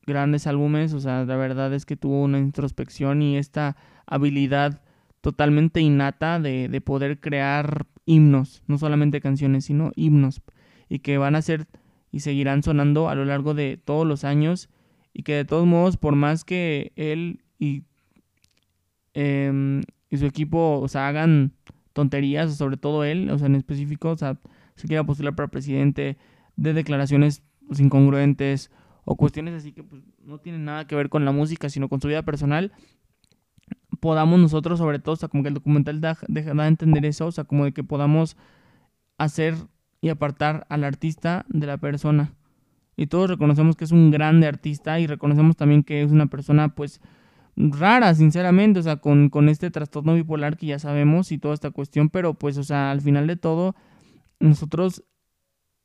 Grandes álbumes, o sea, la verdad es que tuvo una introspección y esta habilidad totalmente innata de, de poder crear himnos, no solamente canciones, sino himnos, y que van a ser y seguirán sonando a lo largo de todos los años, y que de todos modos, por más que él y, em, y su equipo, o sea, hagan tonterías, sobre todo él, o sea, en específico, o sea, se quiera postular para presidente, de declaraciones pues, incongruentes, o cuestiones así que pues, no tienen nada que ver con la música, sino con su vida personal, podamos nosotros, sobre todo, o sea, como que el documental da, entender eso, o sea, como de que podamos hacer y apartar al artista de la persona. Y todos reconocemos que es un grande artista y reconocemos también que es una persona, pues, rara, sinceramente, o sea, con, con este trastorno bipolar que ya sabemos y toda esta cuestión, pero pues, o sea, al final de todo, nosotros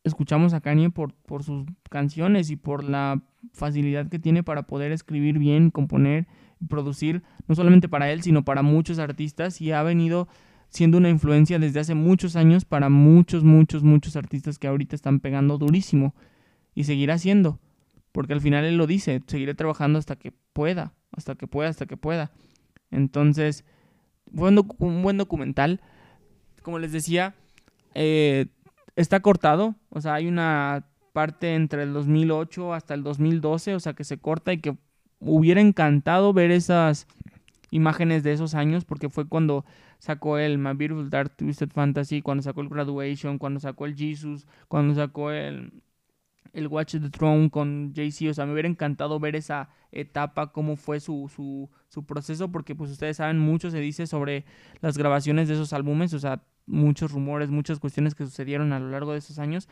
escuchamos a Kanye por, por sus canciones y por la facilidad que tiene para poder escribir bien, componer y producir, no solamente para él, sino para muchos artistas y ha venido siendo una influencia desde hace muchos años para muchos, muchos, muchos artistas que ahorita están pegando durísimo y seguirá siendo, porque al final él lo dice, seguiré trabajando hasta que pueda, hasta que pueda, hasta que pueda. Entonces, fue un, buen documental. Como les decía, eh, está cortado, o sea, hay una parte entre el 2008 hasta el 2012, o sea, que se corta y que hubiera encantado ver esas imágenes de esos años porque fue cuando sacó el My Beautiful Dark Twisted Fantasy, cuando sacó el Graduation, cuando sacó el Jesus, cuando sacó el, el Watch the Throne con Jay-Z. O sea, me hubiera encantado ver esa etapa, cómo fue su, su, su proceso, porque pues ustedes saben, mucho se dice sobre las grabaciones de esos álbumes, o sea, muchos rumores, muchas cuestiones que sucedieron a lo largo de esos años.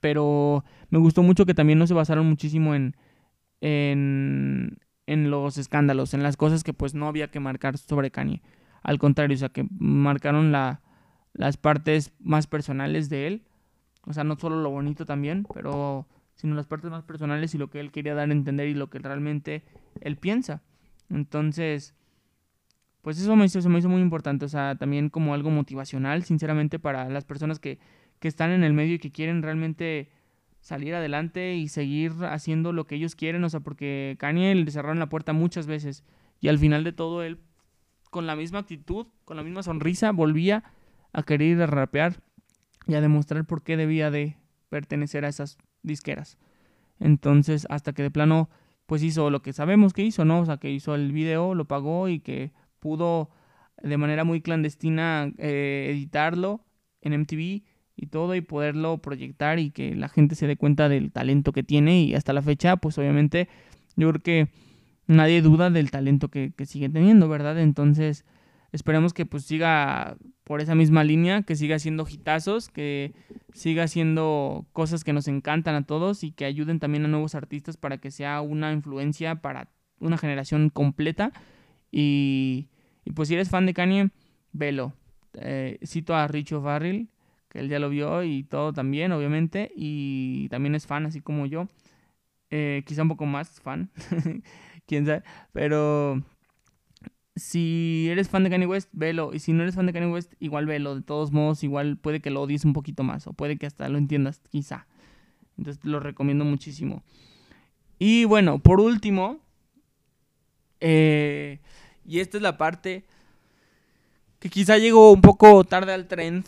Pero me gustó mucho que también no se basaron muchísimo en, en, los escándalos, en las cosas que pues no había que marcar sobre Kanye. Al contrario, o sea, que marcaron la, las partes más personales de él. O sea, no solo lo bonito también, pero sino las partes más personales y lo que él quería dar a entender y lo que realmente él piensa. Entonces, pues eso me hizo, me hizo muy importante, o sea, también como algo motivacional, sinceramente, para las personas que, que están en el medio y que quieren realmente salir adelante y seguir haciendo lo que ellos quieren, o sea, porque Kanye le cerraron la puerta muchas veces y al final de todo él, con la misma actitud, con la misma sonrisa, volvía a querer a rapear y a demostrar por qué debía de pertenecer a esas disqueras. Entonces, hasta que de plano, pues hizo lo que sabemos que hizo, ¿no? O sea, que hizo el video, lo pagó y que pudo de manera muy clandestina eh, editarlo en MTV y todo y poderlo proyectar y que la gente se dé cuenta del talento que tiene y hasta la fecha pues obviamente yo creo que nadie duda del talento que, que sigue teniendo, ¿verdad? Entonces esperemos que pues siga por esa misma línea, que siga haciendo hitazos, que siga haciendo cosas que nos encantan a todos y que ayuden también a nuevos artistas para que sea una influencia para una generación completa y, y pues si eres fan de Kanye, velo. Eh, cito a Richo Farrell, que él ya lo vio y todo también, obviamente, y también es fan, así como yo. Eh, quizá un poco más fan, (laughs) quién sabe, pero si eres fan de Kanye West, velo, y si no eres fan de Kanye West, igual velo, de todos modos, igual puede que lo odies un poquito más, o puede que hasta lo entiendas, quizá. Entonces lo recomiendo muchísimo. Y bueno, por último, eh, y esta es la parte que quizá llegó un poco tarde al trend,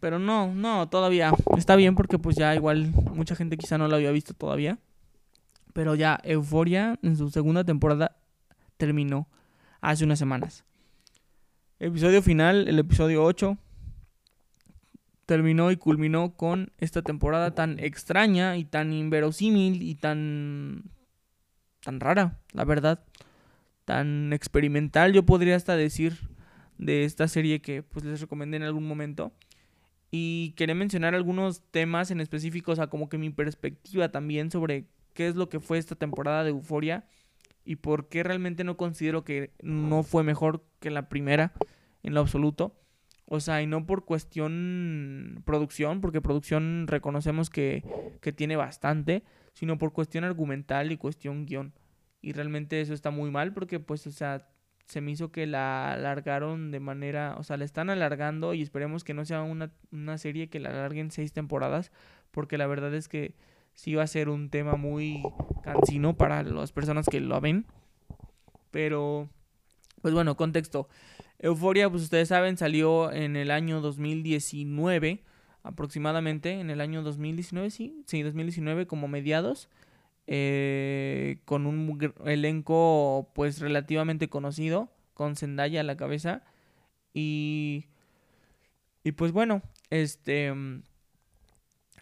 pero no, no, todavía está bien porque pues ya igual mucha gente quizá no lo había visto todavía. Pero ya Euforia en su segunda temporada terminó hace unas semanas. Episodio final, el episodio 8, terminó y culminó con esta temporada tan extraña y tan inverosímil y tan tan rara, la verdad, tan experimental, yo podría hasta decir de esta serie que pues les recomendé en algún momento. Y quería mencionar algunos temas en específico, o sea, como que mi perspectiva también sobre qué es lo que fue esta temporada de Euforia y por qué realmente no considero que no fue mejor que la primera en lo absoluto. O sea, y no por cuestión producción, porque producción reconocemos que, que tiene bastante, sino por cuestión argumental y cuestión guion. Y realmente eso está muy mal porque, pues, o sea, se me hizo que la alargaron de manera, o sea, la están alargando y esperemos que no sea una, una serie que la alarguen seis temporadas, porque la verdad es que sí va a ser un tema muy cansino para las personas que lo ven. Pero, pues bueno, contexto. Euforia, pues ustedes saben, salió en el año 2019, aproximadamente, en el año 2019, sí, sí, 2019 como mediados. Eh, con un elenco pues relativamente conocido, con Zendaya a la cabeza. Y, y pues bueno, este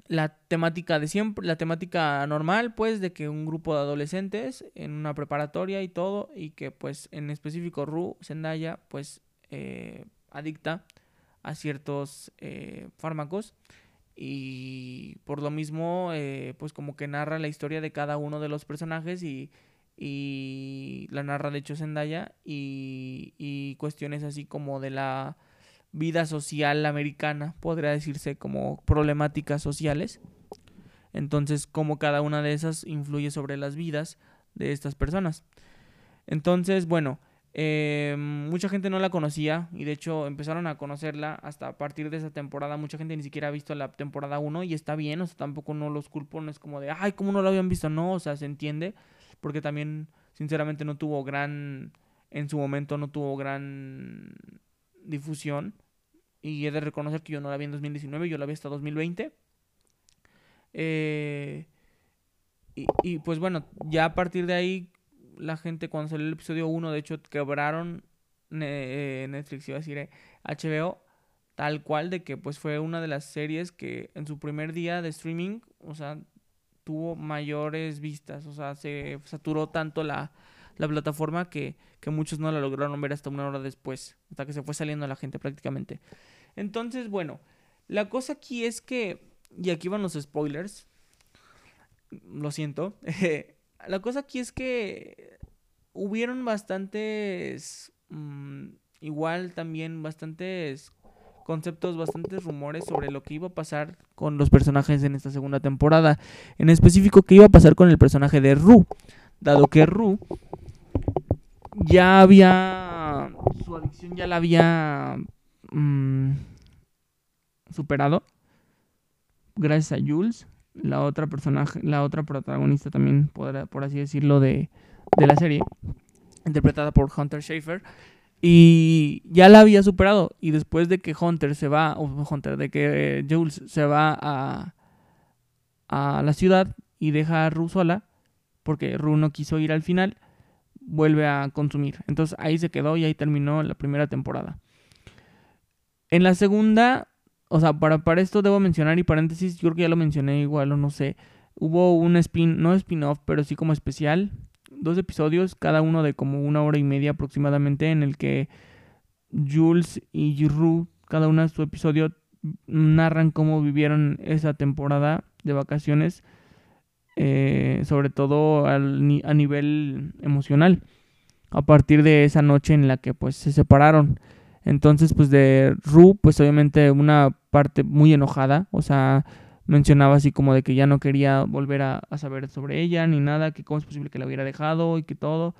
la temática de siempre, la temática normal, pues, de que un grupo de adolescentes en una preparatoria y todo, y que pues en específico Ru, Zendaya, pues eh, adicta a ciertos eh, fármacos y por lo mismo eh, pues como que narra la historia de cada uno de los personajes y, y la narra de hecho Zendaya y, y cuestiones así como de la vida social americana podría decirse como problemáticas sociales. Entonces como cada una de esas influye sobre las vidas de estas personas. Entonces bueno eh, mucha gente no la conocía y de hecho empezaron a conocerla hasta a partir de esa temporada. Mucha gente ni siquiera ha visto la temporada 1 y está bien, o sea, tampoco no los culpo, no es como de, ay, ¿cómo no lo habían visto? No, o sea, se entiende, porque también, sinceramente, no tuvo gran, en su momento no tuvo gran difusión. Y he de reconocer que yo no la vi en 2019, yo la vi hasta 2020. Eh, y, y pues bueno, ya a partir de ahí la gente cuando salió el episodio 1, de hecho, quebraron eh, Netflix, iba a decir HBO, eh, tal cual de que pues fue una de las series que en su primer día de streaming, o sea, tuvo mayores vistas, o sea, se saturó tanto la, la plataforma que, que muchos no la lograron ver hasta una hora después, hasta que se fue saliendo la gente prácticamente. Entonces, bueno, la cosa aquí es que, y aquí van los spoilers, lo siento, (laughs) la cosa aquí es que hubieron bastantes, mm, igual también bastantes conceptos, bastantes rumores sobre lo que iba a pasar con los personajes en esta segunda temporada. En específico, qué iba a pasar con el personaje de Ru. Dado que Ru ya había. Su adicción ya la había. Mm, superado. Gracias a Jules. La otra personaje. La otra protagonista también, por, por así decirlo, de, de la serie. Interpretada por Hunter Schaefer. Y ya la había superado. Y después de que Hunter se va, o Hunter, de que eh, Jules se va a, a la ciudad y deja a Ru sola, porque Ru no quiso ir al final, vuelve a consumir. Entonces ahí se quedó y ahí terminó la primera temporada. En la segunda, o sea, para, para esto debo mencionar y paréntesis, yo creo que ya lo mencioné igual o no sé. Hubo un spin, no spin-off, pero sí como especial dos episodios, cada uno de como una hora y media aproximadamente, en el que Jules y Ru, cada uno de su episodio, narran cómo vivieron esa temporada de vacaciones, eh, sobre todo a nivel emocional, a partir de esa noche en la que pues se separaron. Entonces, pues de Ru, pues obviamente una parte muy enojada, o sea, mencionaba así como de que ya no quería volver a, saber sobre ella ni nada, que cómo es posible que la hubiera dejado y que todo.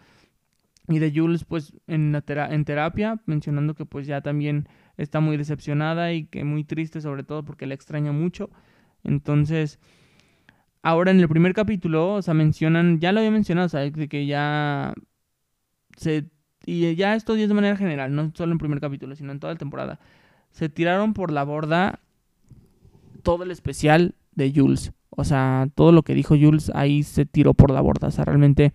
Y de Jules, pues en, en terapia, mencionando que pues ya también está muy decepcionada y que muy triste sobre todo porque la extraña mucho. Entonces, ahora en el primer capítulo, o sea, mencionan, ya lo había mencionado, o sea, de que ya se... Y ya esto es de manera general, no solo en el primer capítulo, sino en toda la temporada. Se tiraron por la borda todo el especial de Jules. O sea, todo lo que dijo Jules ahí se tiró por la borda. O sea, realmente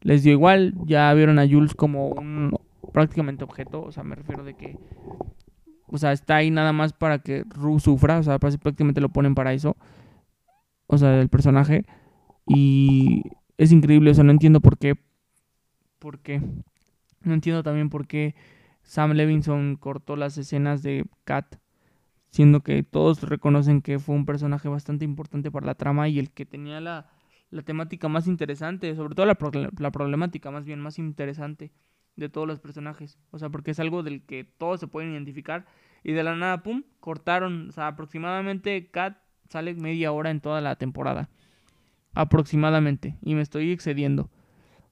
les dio igual. Ya vieron a Jules como un prácticamente objeto. O sea, me refiero de que. O sea, está ahí nada más para que Ru sufra. O sea, prácticamente lo ponen para eso. O sea, el personaje. Y es increíble. O sea, no entiendo por qué. ¿Por qué? No entiendo también por qué Sam Levinson cortó las escenas de Kat siendo que todos reconocen que fue un personaje bastante importante para la trama y el que tenía la, temática más interesante, sobre todo la, la, problemática más bien más interesante de todos los personajes. O sea, porque es algo del que todos se pueden identificar y de la nada, ¡pum!, cortaron. O sea, aproximadamente Kat sale media hora en toda la temporada. Aproximadamente. Y me estoy excediendo.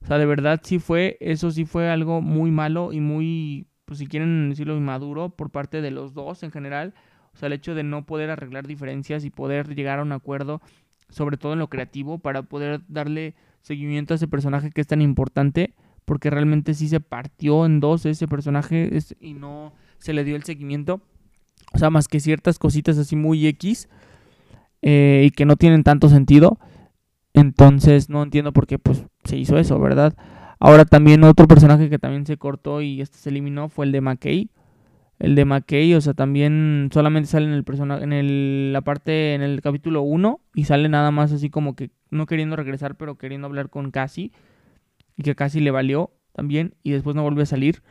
O sea, de verdad sí fue, eso sí fue algo muy malo y muy, pues si quieren decirlo, inmaduro por parte de los dos en general o sea, el hecho de no poder arreglar diferencias y poder llegar a un acuerdo, sobre todo en lo creativo, para poder darle seguimiento a ese personaje que es tan importante, porque realmente sí se partió en dos ese personaje y no se le dio el seguimiento. O sea, más que ciertas cositas así muy X eh, y que no tienen tanto sentido. Entonces no entiendo por qué pues, se hizo eso, ¿verdad? Ahora también otro personaje que también se cortó y este se eliminó fue el de McKay el de McKay, o sea, también solamente sale en el personaje, en el, la parte, en el capítulo 1 y sale nada más así como que no queriendo regresar, pero queriendo hablar con Cassie y que Cassie le valió también y después no volvió a salir.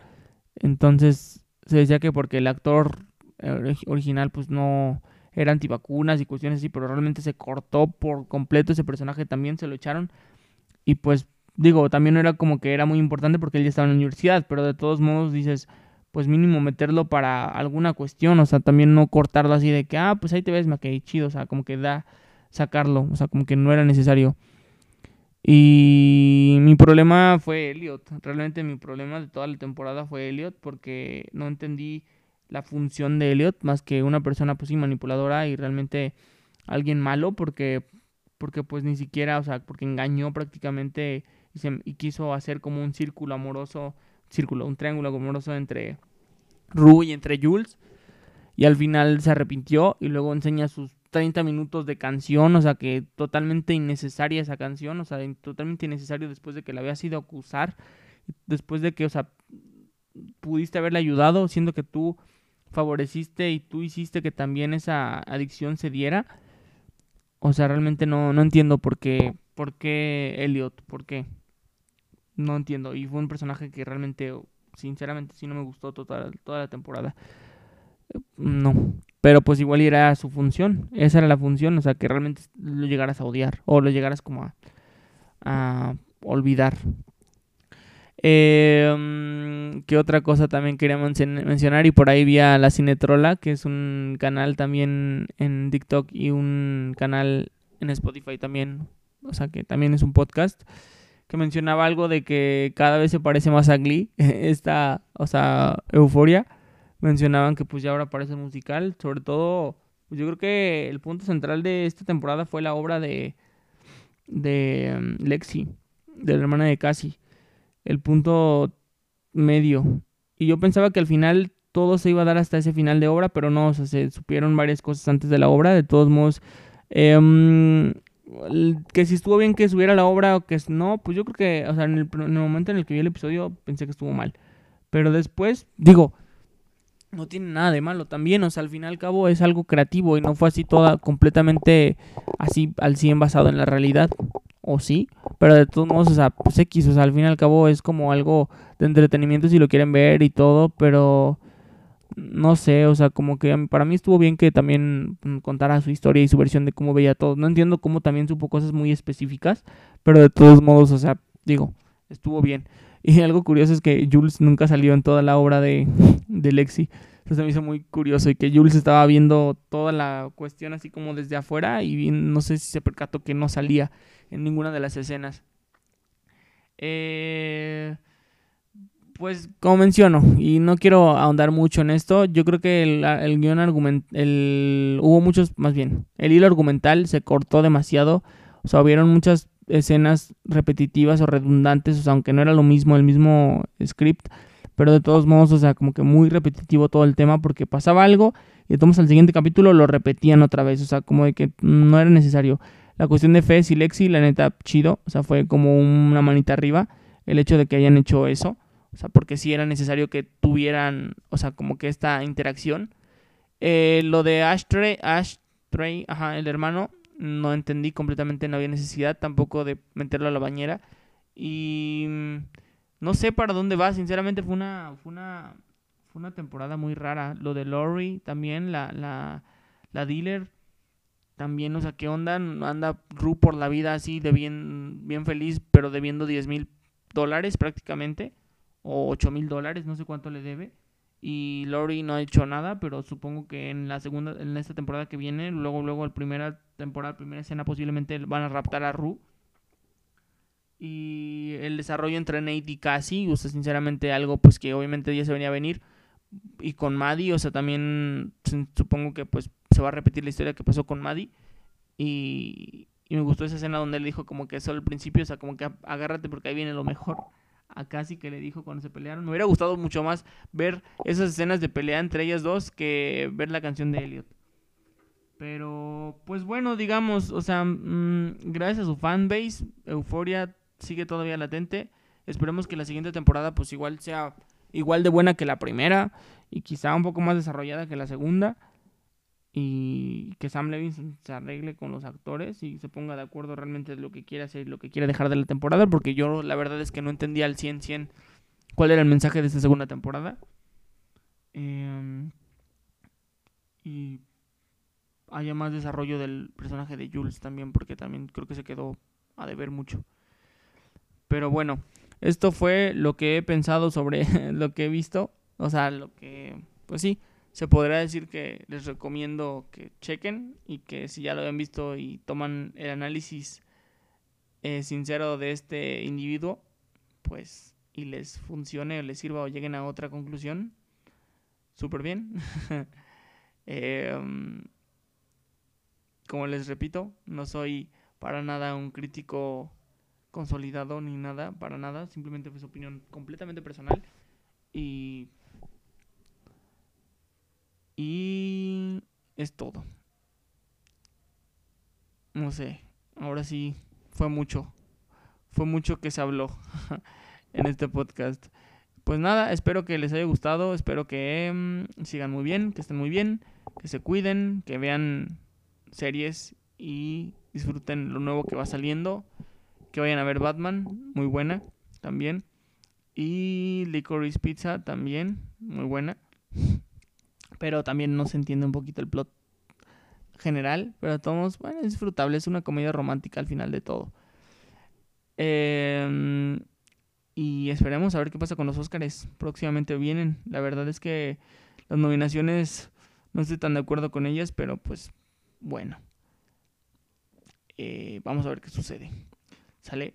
Entonces se decía que porque el actor original pues no era antivacunas y cuestiones así, pero realmente se cortó por completo ese personaje, también se lo echaron y pues digo, también era como que era muy importante porque él ya estaba en la universidad, pero de todos modos dices pues mínimo meterlo para alguna cuestión, o sea, también no cortarlo así de que, ah, pues ahí te ves, quedé chido, o sea, como que da sacarlo, o sea, como que no era necesario. Y mi problema fue Elliot, realmente mi problema de toda la temporada fue Elliot porque no entendí la función de Elliot más que una persona pues manipuladora y realmente alguien malo porque porque pues ni siquiera, o sea, porque engañó prácticamente y, quiso hacer como un círculo amoroso círculo, un triángulo amoroso entre Ru y entre Jules. Y al final se arrepintió y luego enseña sus 30 minutos de canción, o sea que totalmente innecesaria esa canción, o sea, totalmente innecesario después de que la había sido acusar, después de que, o sea, pudiste haberle ayudado, siendo que tú favoreciste y tú hiciste que también esa adicción se diera. O sea, realmente no, no entiendo por qué, por qué Elliot, por qué. No entiendo. Y fue un personaje que realmente, sinceramente, sí no me gustó toda, toda la temporada. No. Pero pues igual era su función. Esa era la función. O sea, que realmente lo llegaras a odiar. O lo llegaras como a, a olvidar. Eh, ¿Qué otra cosa también quería mencionar? Y por ahí vi a La Cinetrola, que es un canal también en TikTok y un canal en Spotify también. O sea, que también es un podcast. Que mencionaba algo de que cada vez se parece más a Glee. (laughs) Esta, o sea, euforia. Mencionaban que pues ya ahora parece musical. Sobre todo, pues yo creo que el punto central de esta temporada fue la obra de, de um, Lexi, de la hermana de Cassie el punto medio. Y yo pensaba que al final todo se iba a dar hasta ese final de obra, pero no, o sea, se supieron varias cosas antes de la obra. De todos modos, em, que si estuvo bien que subiera la obra o que no, pues yo creo que, o sea, en el, en el momento en el que vi el episodio pensé que estuvo mal. Pero después, digo, no tiene nada de malo también, o sea, al fin y al cabo es algo creativo y no fue así toda completamente así al 100 basado en la realidad, o sí, pero de todos modos, o sea, pues X, o sea, al fin y al cabo es como algo de entretenimiento si lo quieren ver y todo, pero no sé, o sea, como que para mí estuvo bien que también mm, contara su historia y su versión de cómo veía todo. No entiendo cómo también supo cosas muy específicas, pero de todos modos, o sea, digo, estuvo bien. Y algo curioso es que Jules nunca salió en toda la obra de, (laughs) de Lexi. Eso se me hizo muy curioso y que Jules estaba viendo toda la cuestión así como desde afuera y no sé si se percató que no salía en ninguna de las escenas. Eh, pues como menciono, y no quiero ahondar mucho en esto, yo creo que el, el guion argumental, hubo muchos, más bien, el hilo argumental se cortó demasiado, o sea, hubieron muchas escenas repetitivas o redundantes, o sea, aunque no era lo mismo, el mismo script, pero de todos modos, o sea, como que muy repetitivo todo el tema porque pasaba algo y entonces al siguiente capítulo lo repetían otra vez, o sea, como de que no era necesario. La cuestión de Fez y Lexi, la neta, chido, o sea, fue como una manita arriba el hecho de que hayan hecho eso, o sea, porque sí era necesario que tuvieran, o sea, como que esta interacción. Eh, lo de Ashtray, Ashtray, ajá, el hermano, no entendí completamente, no había necesidad tampoco de meterlo a la bañera. Y mm, no sé para dónde va, sinceramente fue una, fue una, fue una temporada muy rara. Lo de Lori también, la, la, la dealer, también, o sea, ¿qué onda? Anda Ru por la vida así, de bien, bien feliz, pero debiendo 10 mil dólares prácticamente, o 8 mil dólares, no sé cuánto le debe y Lori no ha hecho nada, pero supongo que en la segunda, en esta temporada que viene, luego, luego, la primera temporada, primera escena, posiblemente van a raptar a Ru. Y el desarrollo entre Nate y Cassie, o sea, sinceramente algo pues que obviamente ya se venía a venir. Y con Maddie, o sea, también supongo que pues se va a repetir la historia que pasó con Maddie. Y, y me gustó esa escena donde él dijo como que eso al principio, o sea, como que agárrate porque ahí viene lo mejor a Cassie que le dijo cuando se pelearon. Me hubiera gustado mucho más ver esas escenas de pelea entre ellas dos que ver la canción de Elliot. Pero, pues bueno, digamos, o sea, mm, gracias a su fanbase, Euforia sigue todavía latente. Esperemos que la siguiente temporada, pues igual sea igual de buena que la primera y quizá un poco más desarrollada que la segunda y que Sam Levinson se arregle con los actores y se ponga de acuerdo realmente de lo que quiere hacer y lo que quiere dejar de la temporada, porque yo la verdad es que no entendía al 100 cuál era el mensaje de esta segunda temporada. Em, y haya más desarrollo del personaje de Jules también, porque también creo que se quedó a deber mucho. Pero bueno, esto fue lo que he pensado sobre (laughs) lo que he visto, o sea, lo que, pues sí se podrá decir que les recomiendo que chequen y que si ya lo han visto y toman el análisis eh, sincero de este individuo, pues y les funcione o les sirva o lleguen a otra conclusión, súper bien. (laughs) Em, como les repito, no soy para nada un crítico consolidado ni nada, para nada, simplemente fue su opinión completamente personal y y es todo. No sé, ahora sí fue mucho. Fue mucho que se habló (laughs) en este podcast. pues nada, espero que les haya gustado, espero que mm, sigan muy bien, que estén muy bien, que se cuiden, que vean series y disfruten lo nuevo que va saliendo, que vayan a ver Batman, muy buena también, y Licorice Pizza también, muy buena, pero también no se entiende un poquito el plot general, pero todos, bueno, es disfrutable, es una comedia romántica al final de todo. Eh, y esperemos a ver qué pasa con los Oscars. Próximamente vienen. La verdad es que las nominaciones no estoy tan de acuerdo con ellas, pero pues bueno. Eh, vamos a ver qué sucede. ¿Sale?